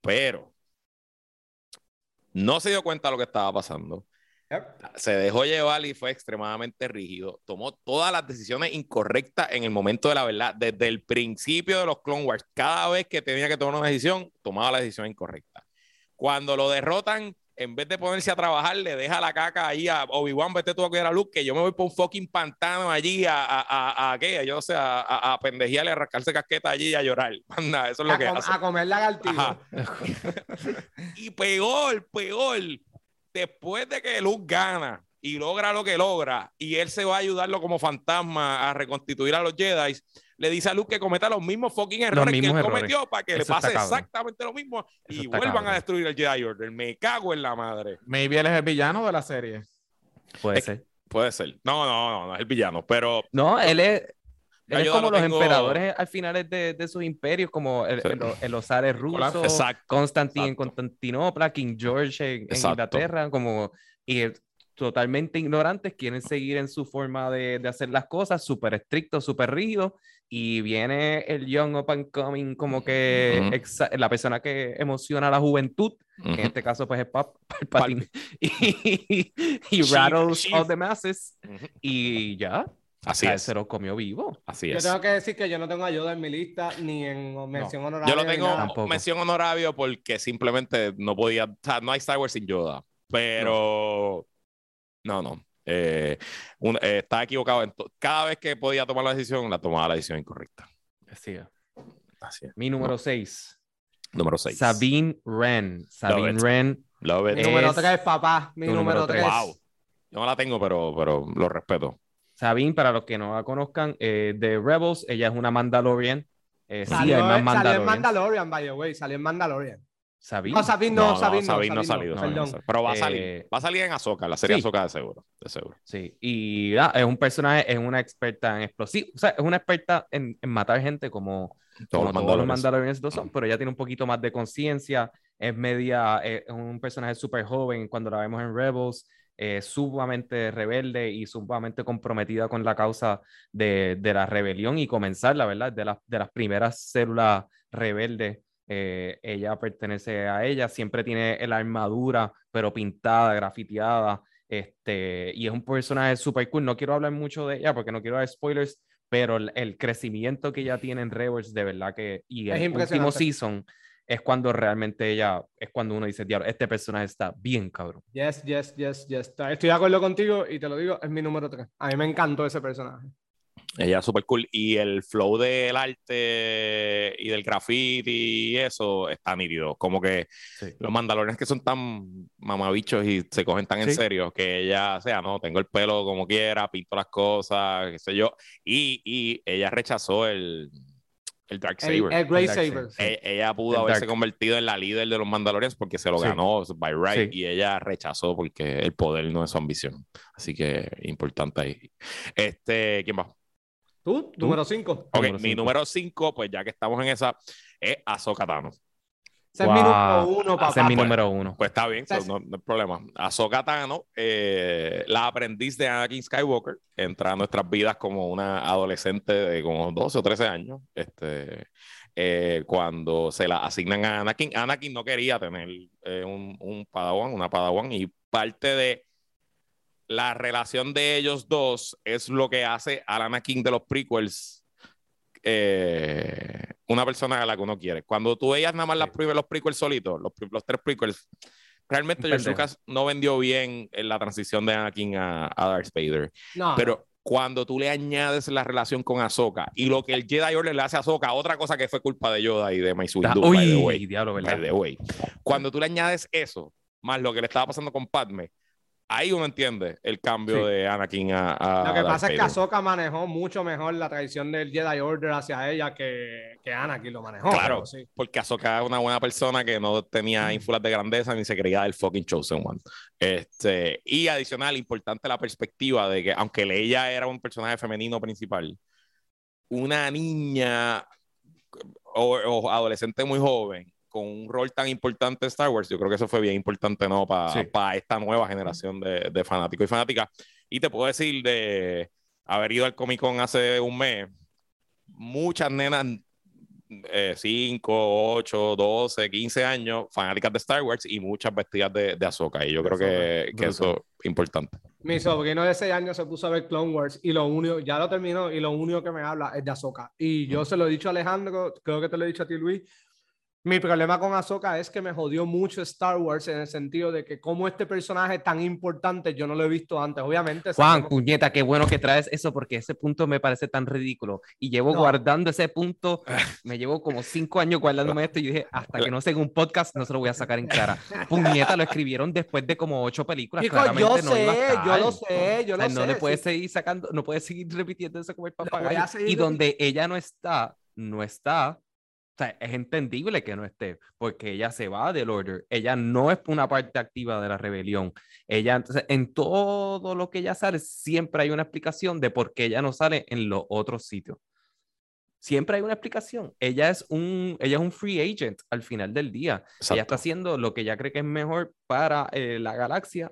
Pero no se dio cuenta de lo que estaba pasando. Yep. Se dejó llevar y fue extremadamente rígido. Tomó todas las decisiones incorrectas en el momento de la verdad. Desde el principio de los Clone Wars, cada vez que tenía que tomar una decisión, tomaba la decisión incorrecta. Cuando lo derrotan, en vez de ponerse a trabajar, le deja la caca ahí a Obi-Wan, vete tú a cuidar a Luke, que yo me voy por un fucking pantano allí a, a, a, a ¿qué? Yo, o sea, a, a pendejearle, a rascarse casqueta allí y a llorar. Anda, eso es lo a, que hace. a comer lagartijo. Ajá. Y peor, peor, después de que Luke gana y logra lo que logra, y él se va a ayudarlo como fantasma a reconstituir a los Jedi, le dice a Luke que cometa los mismos fucking errores que él mismos errores. cometió para que le Eso está pase exactamente lo mismo Eso y vuelvan cabrón. a destruir el Jedi Order. Me cago en la madre. Maybe él es el villano de la serie. Puede Es- ser. Puede ser. No, no, no, no es el villano, pero No, él es, él es como no los tengo- emperadores al finales de, de sus imperios, como el, Sí. el, el Osares ruso, Exacto, Constantine en. Constantinopla, King George en, en. Inglaterra, como y el- totalmente ignorantes, quieren seguir en su forma de, de hacer las cosas, súper estricto, súper rígido, y viene el young up and coming, como que Ujú. exa- la persona que emociona a la juventud, ujú, en este caso pues es Pap, Palpatine, y, y rattles Chief. all the masses, ujú. y ya, así es. se lo comió vivo. Así Yo es. tengo que decir que yo no tengo ayuda en mi lista ni en mención honoraria. Yo lo ni tengo. Tampoco. mención honorario porque simplemente no podía, o sea, no hay Star Wars sin Yoda, pero no, no. Eh, un- eh, estaba equivocado. Cada vez que podía tomar la decisión, la tomaba la decisión incorrecta. Así es. Así es. Mi número 6. Número 6. Sabine Wren. Sabine it. Wren. Love it. Mi número es 3, papá. Mi número número 3. tres. Wow. Yo no la tengo, pero, pero lo respeto. Sabine, para los que no la conozcan, eh, de Rebels, ella es una Mandalorian. Eh, sí, Salió, más salió en. Mandalorian, by the way. Salió en Mandalorian. Sabine. No, Sabine no, no, Sabine no, Sabine no ha Sabine salido. no, ha. Pero va a salir. Eh, Va a salir en Azoka, la serie sí. Azoka de seguro. De seguro. Sí, y ah, es un personaje, es una experta en explosivos, o sea, es una experta en, en matar gente como, como todos los Mandalorians. Mandalorians lo son, pero ella tiene un poquito más de conciencia, es media, eh, es un personaje súper joven cuando la vemos en Rebels, eh, sumamente rebelde y sumamente comprometida con la causa de, de la rebelión y comenzar, la verdad, de, las de las primeras células rebeldes. Eh, ella pertenece a ella, siempre tiene la armadura, pero pintada, grafiteada. Este, y es un personaje súper cool. No quiero hablar mucho de ella porque no quiero dar spoilers, pero el, el crecimiento que ella tiene en Rebels, de verdad que. Y el último season es cuando realmente ella. Es cuando uno dice, diablo, este personaje está bien cabrón. Yes, yes, yes, yes. Estoy de acuerdo contigo y te lo digo, es mi número 3. A mí me encantó ese personaje. Ella es súper cool. Y el flow del arte y del graffiti y eso está nítido. Como que Sí. los mandalorianos que son tan mamabichos y se cogen tan en Sí. serio que ella, o sea, no, tengo el pelo como quiera, pinto las cosas, qué sé yo. Y, y ella rechazó el, el Dark El, Saber. el Grey El Dark Saber. Saber. E- Ella pudo El haberse Dark. convertido en la líder de los Mandalorians porque se lo Sí. ganó by right Sí. y ella rechazó porque el poder no es su ambición. Así que importante ahí. Este, ¿quién va? ¿Tú? Número 5. Ok, Número mi cinco. número 5, pues ya que estamos en esa, es Ahsoka Tano. Ese es mi Wow. número uno, papá. Ese es mi pues. número uno. Pues está bien, so, no, no hay problema. Ahsoka Tano, eh, la aprendiz de Anakin Skywalker, entra a nuestras vidas como una adolescente de como 12 o 13 años. Este, eh, cuando se la asignan a Anakin, Anakin no quería tener eh, un, un padawan, una padawan, y parte de la relación de ellos dos es lo que hace al Anakin de los prequels eh, una persona a la que uno quiere. Cuando tú veías nada más las prim- los prequels solitos, los, los tres prequels, realmente George. Lucas no vendió bien en la transición de Anakin a, a Darth Vader. No, Pero cuando tú le añades la relación con Ahsoka y lo que el Jedi Order le hace a Ahsoka, otra cosa que fue culpa de Yoda y de Mace Windu, by the way. Diablo, By ¿verdad? the way. Cuando tú le añades eso, más lo que le estaba pasando con Padme, ahí uno entiende el cambio Sí. de Anakin a, a Lo que Darth pasa es que. Ahsoka manejó mucho mejor la traición del Jedi Order hacia ella que, que Anakin lo manejó. Claro. pero sí. Porque Ahsoka es una buena persona que no tenía ínfulas de grandeza ni se creía del fucking Chosen One. Este, y adicional, importante la perspectiva de que, aunque Leia era un personaje femenino principal, una niña o, o adolescente muy joven con un rol tan importante en Star Wars, yo creo que eso fue bien importante, ¿no? Para Sí. esta nueva generación de, de fanáticos y fanáticas. Y te puedo decir de haber ido al Comic Con hace un mes, muchas nenas 5, 8, 12, 15 años, fanáticas de Star Wars y muchas vestidas de, de Ahsoka. Y yo creo que, que eso es importante. Mi sobrino de 6 años se puso a ver Clone Wars y lo único, ya lo terminó y lo único que me habla es de Ahsoka. Y yo se lo he dicho a Alejandro, creo que te lo he dicho a ti, Luis. Mi problema con Ahsoka es que me jodió mucho Star Wars en el sentido de que como este personaje tan importante yo no lo he visto antes. Obviamente. Juan, sabemos- puñeta, qué bueno que traes eso porque ese punto me parece tan ridículo. Y llevo No. guardando ese punto, me llevo como cinco años guardándome esto y dije, hasta que no sea en un podcast, no se lo voy a sacar en cara. Puñeta, lo escribieron después de como ocho películas. Yo claramente no iba a sé, estar. yo lo sé, yo O sea, lo no sé. le puedes sí. seguir sacando, no puedes seguir repitiendo eso como el papagayo. Y donde ella no está, no está. O sea, es entendible que no esté, porque ella se va del order. Ella no es una parte activa de la rebelión. Ella, entonces, en todo lo que ella sale, siempre hay una explicación de por qué ella no sale en los otros sitios. Siempre hay una explicación. Ella es un, ella es un free agent al final del día. Ella está haciendo lo que ella cree que es mejor para eh, la galaxia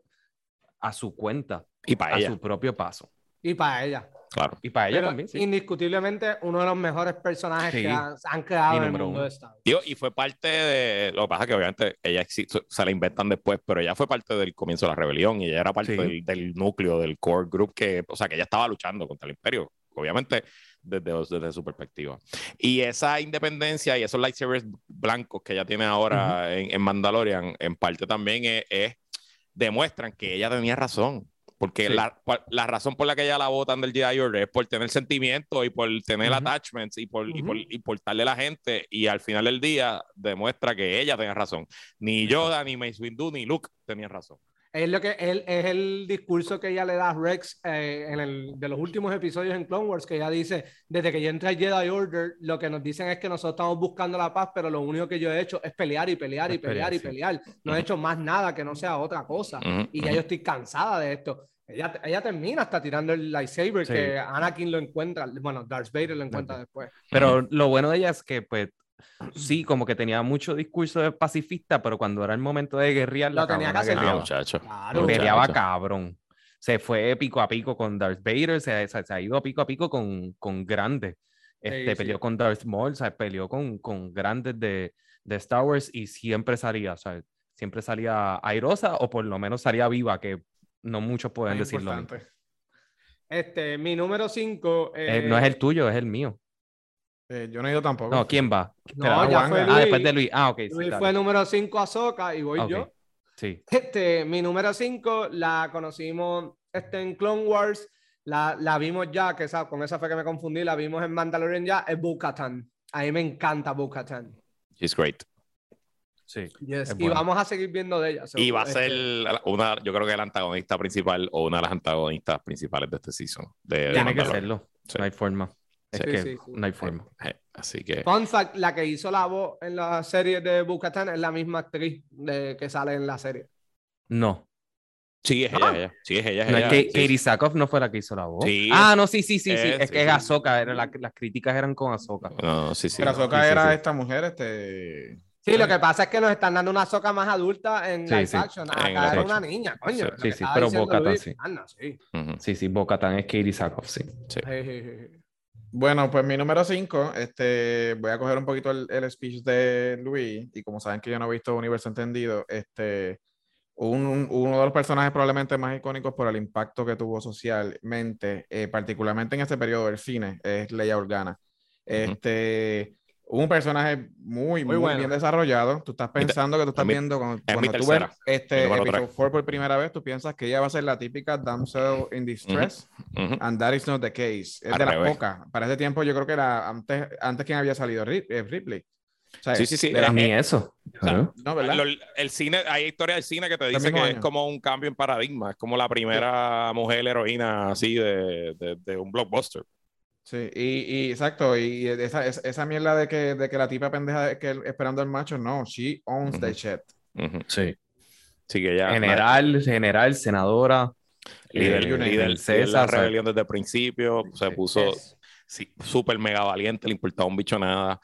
a su cuenta, Y para a ella, su propio paso. Y para ella. Claro. Y para ella Pero también, sí. indiscutiblemente uno de los mejores personajes Sí. que han, han creado en el mundo uno. de Star Wars. Digo, y fue parte de. Lo que pasa es que obviamente ella existe, se la inventan después, pero ella fue parte del comienzo de la rebelión y ella era parte Sí. del, del núcleo, del core group, que, o sea, que ella estaba luchando contra el imperio, obviamente desde, desde su perspectiva. Y esa independencia y esos lightsabers blancos que ella tiene ahora en, en Mandalorian, en parte también es, es- demuestran que ella tenía razón. Porque Sí. la, la razón por la que ella la votan del Jedi Order es por tener sentimientos y por tener attachments y por, y, por, y por darle a la gente. Y al final del día demuestra que ella tenía razón. Ni Yoda, ni Mace Windu, ni Luke tenían razón. Es, lo que, él, es el discurso que ella le da a Rex eh, en el, de los últimos episodios en Clone Wars, que ella dice, desde que yo entré a Jedi Order, lo que nos dicen es que nosotros estamos buscando la paz, pero lo único que yo he hecho es pelear y pelear y pelear, y pelear. No he hecho más nada que no sea otra cosa. y ya yo estoy cansada de esto. Ella, ella, termina hasta tirando el lightsaber que Anakin lo encuentra, bueno, Darth Vader lo encuentra después. Pero lo bueno de ella es que, pues, sí, como que tenía mucho discurso de pacifista, pero cuando era el momento de guerrear, lo tenía que hacer. muchacho. Peleaba cabrón. Se fue pico a pico con Darth Vader, se, se, ha ido pico a pico con, con grandes. Este, peleó con Darth Maul, o sea, peleó con, con grandes de, de, Star Wars y siempre salía, o sea, siempre salía airosa o por lo menos salía viva, que no muchos pueden decirlo. Este, mi número 5. Eh, no es el tuyo, es el mío. Eh, yo no he ido tampoco. No, ¿quién va? No, ya fue Luis. Ah, después de Luis. Ah, ok. Luis fue número 5 a Soca y voy yo. Sí. Este, mi número 5 la conocimos este, en Clone Wars. La, la vimos ya, que esa, con esa fue que me confundí, la vimos en Mandalorian ya, es Bo-Katan. A mí me encanta Bo-Katan. She's great. Sí. Y vamos a seguir viendo de ella. Y va a ser una, yo creo que el antagonista principal o una de las antagonistas principales de este season. De, Tiene que serlo. No hay forma. Es que no hay forma. Así que. Fun fact: la que hizo la voz en la serie de Bucatan es la misma actriz de, que sale en la serie. No. Sí, es ella, ella. Sí, es ella. no, Es que Katie Sackhoff no fue la que hizo la voz. ah, no, sí, sí, sí, sí. Es, que es. Era la, las críticas eran con Ahsoka. No, sí, sí. Pero Ahsoka era esta mujer, este. Sí, lo que pasa es que nos están dando una soca más adulta en live action. Acá era una niña, coño. Sí, sí, pero Bocatan sí. sí. Sí, sí, Bocatan es Katie Sackhoff, sí. Bueno, pues mi número 5, este, voy a coger un poquito el, el, speech de Luis, y como saben que yo no he visto Universo Entendido, este, un, uno de los personajes probablemente más icónicos por el impacto que tuvo socialmente, eh, particularmente en este periodo del cine, es Leia Organa. Este, un personaje muy, muy, bien desarrollado. Tú estás pensando que tú estás viendo cuando, tú ves este episodio 4 por primera vez, tú piensas que ella va a ser la típica damsel in distress, and that is not the case. Es de la poca. Para ese tiempo yo creo que era antes, antes quien había salido eh, Ripley. sí, sí, sí. Era ni eso. no, ¿verdad? el cine, hay historia del cine que te dice que es como un cambio en paradigma. Es como la primera mujer heroína así de, de, de un blockbuster. Sí, y, y, exacto, y esa, esa, mierda de que, de que la tipa pendeja que esperando al macho, no, she owns the shit. Sí. Sí, que ya. General, general, senadora, líder, líder, líder César. La rebelión desde el principio, se puso súper mega valiente, le importaba un bicho nada.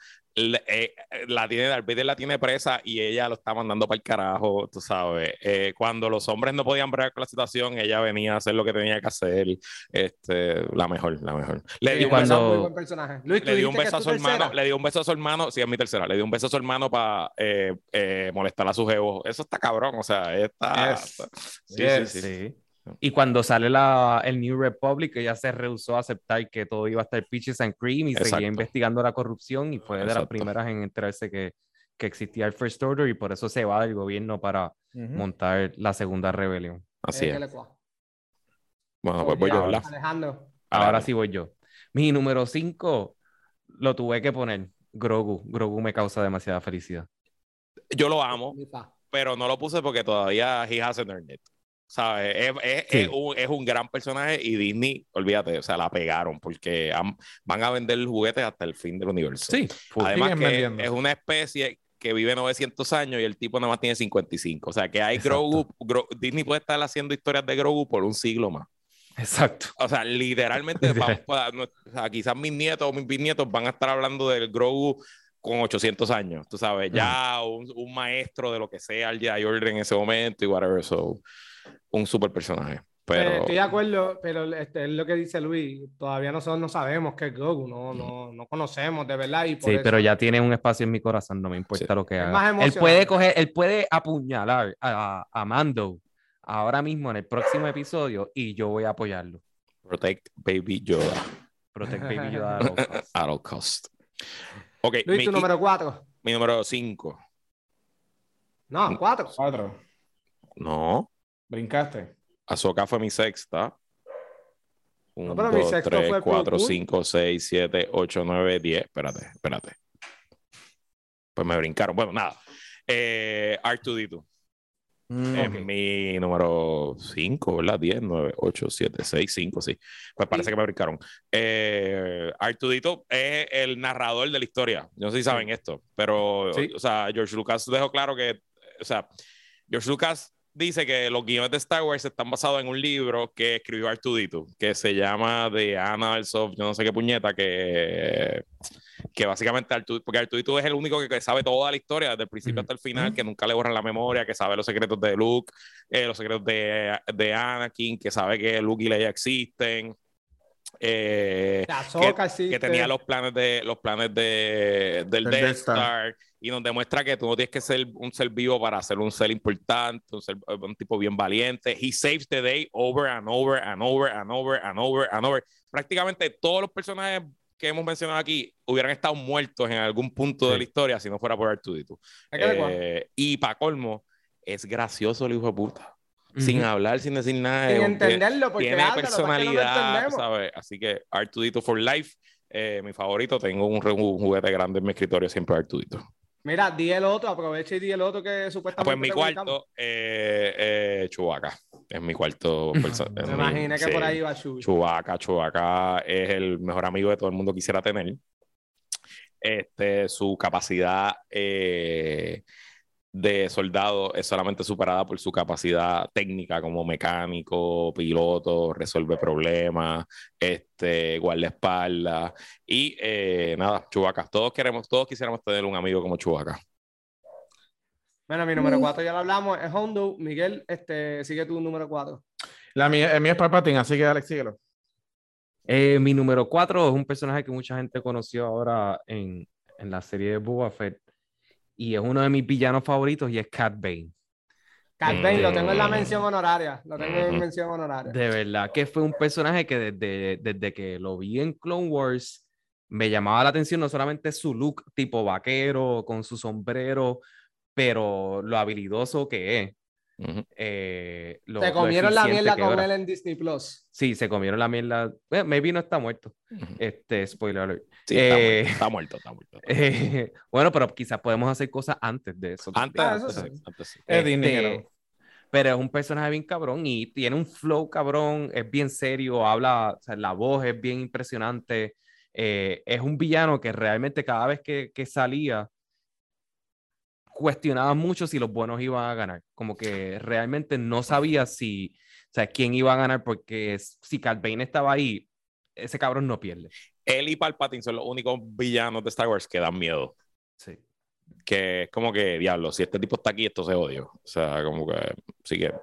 Eh, la tiene, Darth la tiene presa y ella lo está mandando para el carajo, tú sabes. Eh, cuando los hombres no podían bregar con la situación, ella venía a hacer lo que tenía que hacer. Este, la mejor, la mejor. Le dio, cuando... un, beso, le dio un beso a su hermano, le dio un beso a su hermano, sí, es mi tercera, le dio un beso a su hermano para eh, molestar a su jevo. Eso está cabrón, o sea, está... sí, sí, sí. Y cuando sale la, el New Republic, ella se rehusó a aceptar que todo iba a estar peaches and cream y seguía investigando la corrupción y fue de las primeras en enterarse que, que existía el First Order y por eso se va del gobierno para montar la segunda rebelión. Así es. Bueno, pues voy yo, ¿verdad? Alejandro. Ahora sí voy yo. Mi número 5 lo tuve que poner. Grogu. Grogu me causa demasiada felicidad. Yo lo amo, pero no lo puse porque todavía he hasn't earned it. ¿Sabes? Es, es, es, un, es, un, gran personaje y Disney, olvídate, o sea, la pegaron porque van a vender juguetes hasta el fin del universo. Sí, además que es una especie que vive 900 años y el tipo nada más tiene 55. O sea, que hay Grogu, Disney puede estar haciendo historias de Grogu por un siglo más. Exacto. O sea, literalmente, quizás mis nietos o mis bisnietos van a estar hablando del Grogu con 800 años, tú sabes, ya un, un, maestro de lo que sea el Jedi Order en ese momento y whatever. So, un super personaje. Pero... Estoy de acuerdo, pero este, es lo que dice Luis. Todavía nosotros no sabemos qué es Goku, no, no, no conocemos de verdad. Y sí, pero ya tiene un espacio en mi corazón, no me importa lo que haga. Él puede coger, él puede apuñalar a, a, Mando ahora mismo en el próximo episodio y yo voy a apoyarlo. Protect Baby Yoda. Protect Baby Yoda at all cost. Ok. Luis, tu número 4. Mi número 5. No, 4. 4. No. Brincaste. Azoka fue mi sexta. 1, 2, 3, 4, 5, 6, 7, 8, 9, 10. Espérate, espérate. Pues me brincaron. Bueno, nada. Eh, R2D2. Mm, es mi número 5, ¿verdad? 10, 9, 8, 7, 6, 5, sí. Pues parece que me brincaron. Eh, Artudito es el narrador de la historia. no sé si saben esto, pero, o sea, George Lucas dejó claro que, o sea, George Lucas dice que los guiones de Star Wars están basados en un libro que escribió Artudito, que se llama The Annals of, yo no sé qué puñeta, que, que básicamente Artudito, porque Artudito es el único que, sabe toda la historia, desde el principio hasta el final, que nunca le borran la memoria, que sabe los secretos de Luke, eh, los secretos de, de Anakin, que sabe que Luke y Leia existen. Eh, que, tenía los planes de los planes de del Death Star y nos demuestra que tú no tienes que ser un ser vivo para ser un ser importante, un, ser, un tipo bien valiente. He saves the day over and over and over and over and over and over. Prácticamente todos los personajes que hemos mencionado aquí hubieran estado muertos en algún punto de la historia si no fuera por Artudito. Eh, y para colmo, es gracioso el hijo de puta. Sin hablar, sin decir nada. Sin entenderlo, porque tiene personalidad, ¿sabes? Así que Artudito for life, eh, mi favorito. Tengo un, un, juguete grande en mi escritorio, siempre Artudito. Mira, di el otro, aprovecha y di el otro que supuestamente. pues mi cuarto, eh, eh, Chubaca. Es mi cuarto. Me imaginé que por ahí va Chubaca. Chubaca, Chubaca es el mejor amigo de todo el mundo quisiera tener. Este, su capacidad eh, de soldado es solamente superada por su capacidad técnica como mecánico, piloto, resuelve problemas, este, guardaespaldas y eh, nada, Chubaca. Todos queremos, todos quisiéramos tener un amigo como Chubaca. Bueno, mi número 4 ya lo hablamos, es Hondo. Miguel, este, sigue tu número 4. La mía, el mío es Palpatine, así que Alex, síguelo. Eh, mi número 4 es un personaje que mucha gente conoció ahora en, en la serie de Boba Fett y es uno de mis villanos favoritos y es Cat Bane. Cat Bane lo tengo en la mm. mención honoraria, lo tengo en mención honoraria. De verdad que fue un personaje que desde, desde que lo vi en Clone Wars me llamaba la atención no solamente su look tipo vaquero con su sombrero, pero lo habilidoso que es. Eh, se comieron la mierda con él en Disney Plus. Sí, se comieron la mierda. Bueno, maybe no está muerto. Este, spoiler alert. Sí, está, muerto, está muerto. Eh, bueno, pero quizás podemos hacer cosas antes de eso. Antes, ah, eso sí. antes este, pero es un personaje bien cabrón y tiene un flow cabrón, es bien serio, habla, o sea, la voz es bien impresionante. Eh, es un villano que realmente cada vez que, que salía cuestionaba mucho si los buenos iban a ganar. Como que realmente no sabía si, o sea, quién iba a ganar porque si Cal estaba ahí, ese cabrón no pierde. Él y Palpatine son los únicos villanos de Star Wars que dan miedo. Sí. Que es como que, diablo, si este tipo está aquí, esto se odia. O sea, como que, sí que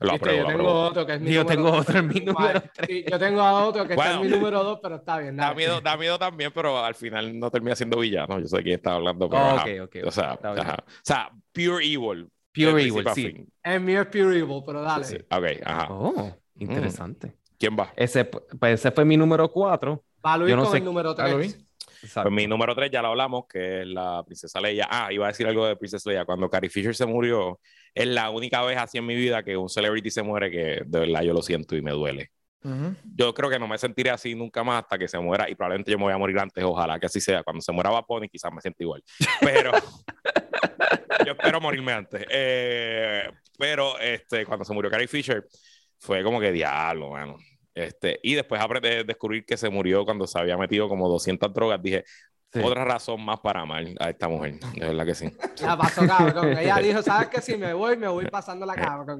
yo tengo otro que es mi yo tengo otro en mi número 3. yo tengo otro que está en mi número 2, pero está bien. Da miedo, da miedo también, pero al final no termina siendo villano. Yo sé quién está hablando. Pero, okay, okay, o, sea, o sea, pure evil. Pure evil, sí. El mío es pure evil, pero dale. Sí. Ok, ajá. Oh, interesante. ¿Quién va? Ese, pues ese fue mi número 4. Va Luis yo no con sé, el número 3. Pues mi número 3 ya lo hablamos, que es la princesa Leia. Ah, iba a decir algo de princesa Leia. Cuando Carrie Fisher se murió, es la única vez así en mi vida que un celebrity se muere que de verdad yo lo siento y me duele. Yo creo que no me sentiré así nunca más hasta que se muera y probablemente yo me voy a morir antes, ojalá que así sea. Cuando se muera Baponi quizás me sienta igual. Pero yo espero morirme antes. Eh, pero este, cuando se murió Carrie Fisher fue como que diablo, mano. Este, y después de descubrir que se murió cuando se había metido como 200 drogas, dije, otra razón más para amar a esta mujer, de verdad que sí. La pasó cabrón. Ella dijo, ¿sabes qué? Si me voy, me voy pasando la cabrón.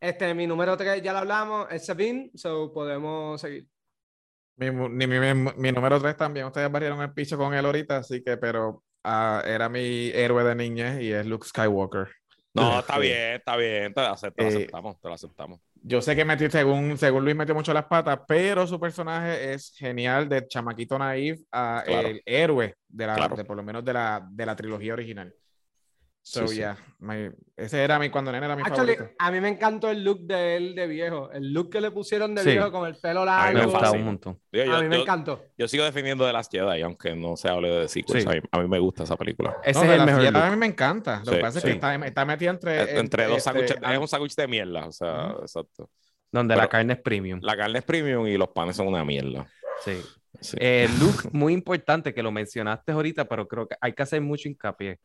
Este, mi número 3 ya lo hablamos, es Sabine, so podemos seguir. Mi, mi, mi, mi número 3 también, ustedes barrieron el piso con él ahorita, así que, pero uh, era mi héroe de niñez y es Luke Skywalker. No, está bien, está bien, te lo aceptamos, eh, te lo aceptamos. Yo sé que metió, según, según Luis metió mucho las patas, pero su personaje es genial, de chamaquito naive a el héroe, de la, de, por lo menos de la, de la trilogía original. So, yeah, ese era mi, cuando nene era mi favorito. A mí me encantó el look de él de viejo. El look que le pusieron de viejo con el pelo largo. A mí me gustaba un montón. a mí me encantó. Yo sigo defendiendo de las Jedi, aunque no se hable de sequels. A, mí, me gusta esa película. Ese es el mejor Jedi a mí me encanta. Lo que pasa es que está, está metida entre... Entre dos este, sándwiches. Es un sándwich de mierda, o sea, exacto. Donde la carne es premium. La carne es premium y los panes son una mierda. Sí. Eh, Luke, muy importante que lo mencionaste ahorita, pero creo que hay que hacer mucho hincapié.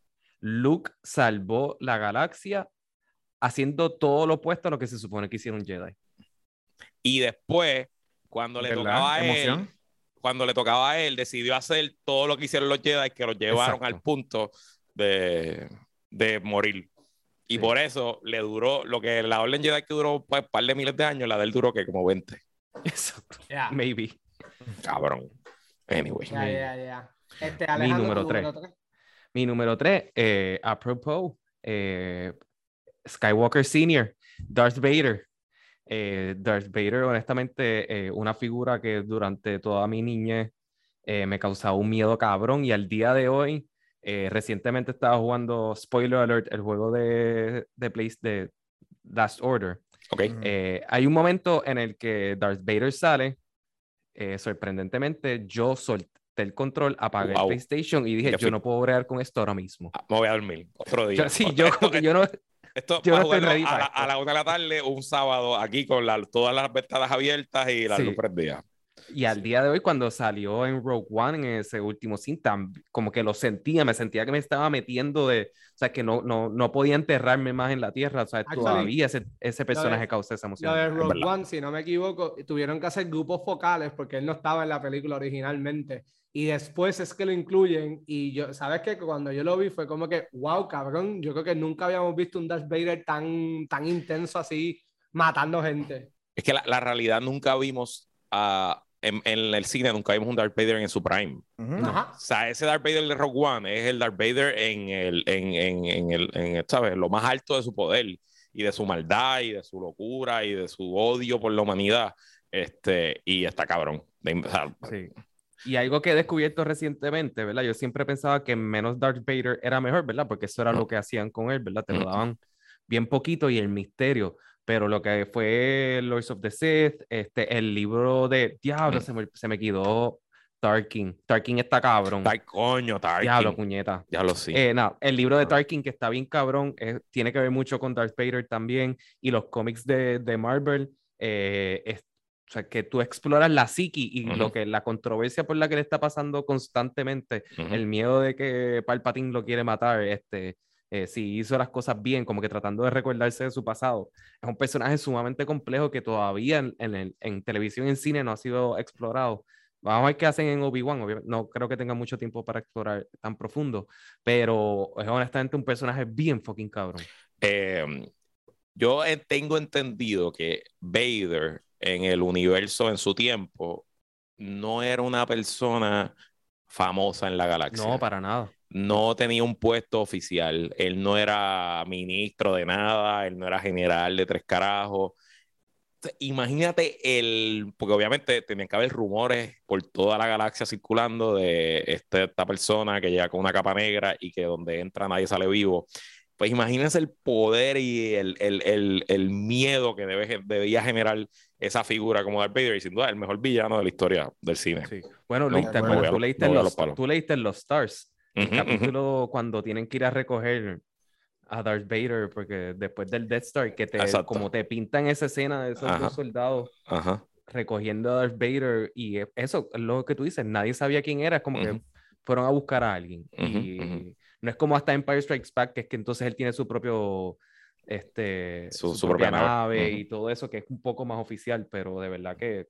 Luke salvó la galaxia haciendo todo lo opuesto a lo que se supone que hiciera un Jedi. Y después, cuando le ¿Verdad? tocaba a él, cuando le tocaba a él, decidió hacer todo lo que hicieron los Jedi, que los llevaron Exacto. al punto de, de morir. Y Sí. por eso le duró, lo que la Orden Jedi que duró pues, un par de miles de años, la de él duró que como 20. Exacto. Ya, Maybe. Cabrón. Anyway. ya, ya, ya. Este, Mi Alejandro, tres. número tres. Mi número 3, eh, apropos, eh, Skywalker Senior, Darth Vader. Eh, Darth Vader, honestamente, eh, una figura que durante toda mi niñez eh, me causaba un miedo cabrón y al día de hoy, eh, recientemente estaba jugando, spoiler alert, el juego de, de, Place, de Last Order. Ok. Eh, hay un momento en el que Darth Vader sale, eh, sorprendentemente, yo solté el control, apagué Wow. el PlayStation y dije, Ya yo fui- no puedo bregar con esto ahora mismo. Ah, Me voy a dormir. Otro día. Yo, sí, Esto- yo, esto- como que yo no, Esto Yo para no estoy ready a, la, esto. a la una de la tarde, un sábado, aquí con la- todas las ventanas abiertas y la Sí. luz prendida. Y al día de hoy, cuando salió en Rogue One, en ese último scene, tam- como que lo sentía, me sentía que me estaba metiendo de, o sea, que no, no, no podía enterrarme más en la tierra, o sea, Actually, todavía ese, ese personaje de- causa esa Lo emoción. de Rogue. One, si no me equivoco, tuvieron que hacer grupos focales porque él no estaba en la película originalmente. Y después es que lo incluyen. Y yo, ¿sabes qué? Que Cuando yo lo vi fue como que, wow, cabrón, yo creo que nunca habíamos visto un Darth Vader tan, tan intenso así, matando gente. Es que la, la realidad nunca vimos a- en, en el cine, nunca vimos un Darth Vader en su prime. Ujú. Ajá. O sea, ese Darth Vader de Rogue One es el Darth Vader en, el, en, en, en, el, en ¿sabes? lo más alto de su poder y de su maldad y de su locura y de su odio por la humanidad. Este, y está cabrón. De- o sea, Sí. Y algo que he descubierto recientemente, ¿verdad? Yo siempre pensaba que menos Darth Vader era mejor, ¿verdad? Porque eso era lo que hacían con él, ¿verdad? Te lo daban bien poquito y el misterio. Pero lo que fue Lords of the Sith, este, el libro de Diablo, se me, se me quedó Tarkin. Tarkin está cabrón. Tar- coño, Tarkin. Diablo, puñeta. Ya lo sí. Eh, nada, el libro de. Tarkin que está bien cabrón, eh, tiene que ver mucho con Darth Vader también y los cómics de, de Marvel, eh, es- o sea, que tú exploras la psiqui y Ujú. lo que la controversia por la que le está pasando constantemente, Ujú. el miedo de que Palpatine lo quiere matar, este, eh, si hizo las cosas bien, como que tratando de recordarse de su pasado. Es un personaje sumamente complejo que todavía en, en en televisión y en cine no ha sido explorado. Vamos a ver qué hacen en Obi-Wan. No creo que tenga mucho tiempo para explorar tan profundo, pero es honestamente un personaje bien fucking cabrón. Eh, yo tengo entendido que Vader en el universo en su tiempo no era una persona famosa en la galaxia. No, para nada. No tenía un puesto oficial. Él no era ministro de nada, él no era general de tres carajos. Imagínate el, porque obviamente tenían que haber rumores por toda la galaxia circulando de este- esta persona que llega con una capa negra y que donde entra nadie sale vivo. Pues imagínense el poder y el, el, el, el miedo que debe, debía generar esa figura como Darth Vader y sin duda el mejor villano de la historia del cine. Sí. Bueno, No, Luis, ¿te no a tú, leíste no los, los tú leíste los Stars. El Ujú, ujú. capítulo cuando tienen que ir a recoger a Darth Vader, porque después del Death Star, que te, Exacto. como te pintan esa escena de esos Ajá. dos soldados Ajá. recogiendo a Darth Vader, y e- eso es lo que tú dices, nadie sabía quién era, es como que Ujú. fueron a buscar a alguien. Y no es como hasta Empire Strikes Back, que es que entonces él tiene su propio. Este, Su- su, su propia, propia nave, nave. y todo eso que es un poco más oficial, pero de verdad que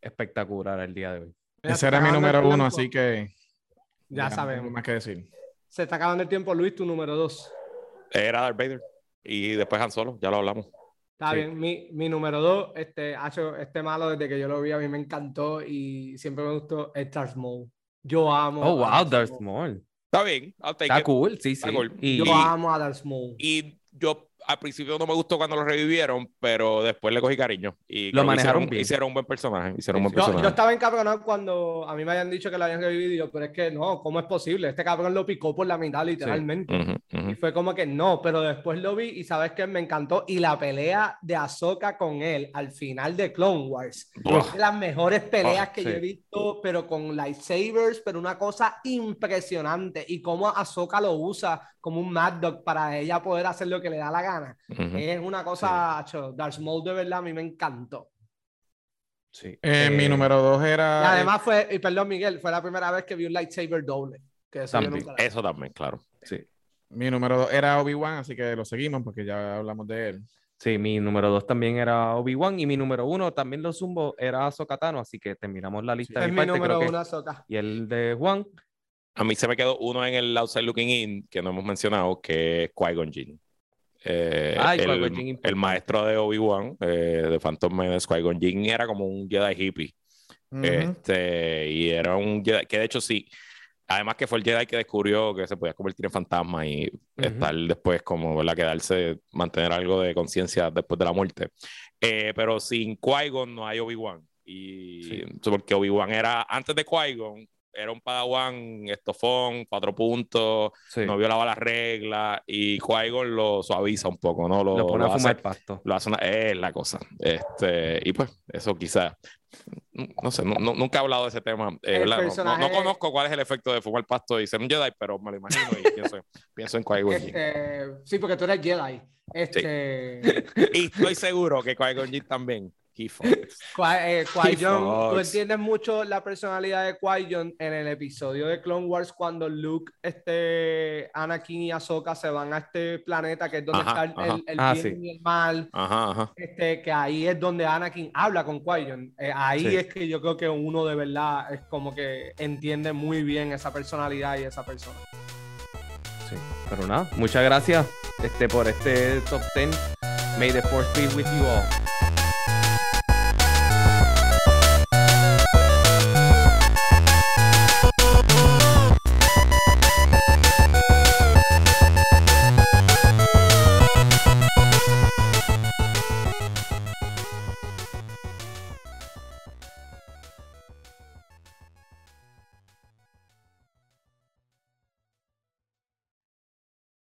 espectacular el día de hoy. Mira, Ese se era mi número uno, así que Ya no hay sabemos. más que decir. Se está acabando el tiempo, Luis, tu número dos. Era Darth Vader. Y después Han Solo, ya lo hablamos. Está Sí. bien, mi, mi número dos, este, hecho, este malo desde que yo lo vi, a mí me encantó y siempre me gustó, es Darth Maul. Yo amo. Oh, a wow, Darth Maul. Está bien, I'll take Está it. cool, sí, Está sí. cool. Y, Yo amo a Darth Maul. Y yo al principio no me gustó cuando lo revivieron, pero después le cogí cariño. Y Lo manejaron hicieron, bien. hicieron un buen personaje. Hicieron un buen Yo, personaje. yo estaba encabronado cuando a mí me habían dicho que lo habían revivido, y yo, pero es que no, ¿cómo es posible? Este cabrón lo picó por la mitad, literalmente. Ujú, ujú. Y fue como que no, pero después lo vi y sabes que me encantó. Y la pelea de Ahsoka con él al final de Clone Wars. Es de las mejores peleas Oh, que sí. yo he visto, pero con lightsabers, pero una cosa impresionante. Y cómo Ahsoka lo usa como un Mad Dog para ella poder hacer lo que le da la gana. Ujú. Es una cosa, acho, Darth Maul de verdad a mí me encantó. sí. Eh, mi Eh, número dos era. Y además fue, y perdón Miguel, fue la primera vez que vi un lightsaber doble. Que eso También. nunca Eso también, claro. Sí. Mi número dos era Obi-Wan, así que lo seguimos porque ya hablamos de él. Sí, mi número dos también era Obi-Wan y mi número uno también lo zumbo era Sokatano, así que terminamos la lista. es de mi parte, número uno, Ahsoka. Y el de Juan, A mí se me quedó uno en el Outside Looking In, que no hemos mencionado, que es Qui-Gon Jinn. Eh, Ay, el, maestro de Obi-Wan, eh, de Phantom Menace, Qui-Gon Jinn era como un Jedi hippie. Este, y era un Jedi, que de hecho sí, además que fue el Jedi que descubrió que se podía convertir en fantasma y estar después como, ¿verdad? Quedarse, mantener algo de conciencia después de la muerte. Eh, pero sin Qui-Gon no hay Obi-Wan. Y Sí. porque Obi-Wan era, antes de Qui-Gon, era un padawan estofón, cuatro puntos, sí, no violaba las reglas y Qui-Gon lo suaviza un poco, ¿no? Lo, lo pone a lo hace- fumar pasto. lo hace una, es la cosa. Este, y pues, eso quizás, no sé, no- no- nunca he hablado de ese tema. eh. No- no, personaje- no conozco cuál es el efecto de fumar pasto y ser un Jedi, pero me lo imagino y pienso, pienso en Jinn. Este, sí, porque tú eres Jedi. Este, Y estoy seguro que Jinn también. He fucks. Qui- eh, Qui-Gon, tú entiendes mucho la personalidad de Qui-Gon en el episodio de Clone Wars cuando Luke, este, Anakin y Ahsoka se van a este planeta que es donde Ajá, está el, el- el Ah, bien sí. y el mal. Ajá, ajá. Este, que ahí es donde Anakin habla con Qui-Gon. Eh, ahí Sí. es que yo creo que uno de verdad es como que entiende muy bien esa personalidad y esa persona. Sí. Pero nada, muchas gracias este, por este top 10. May the force be with you all.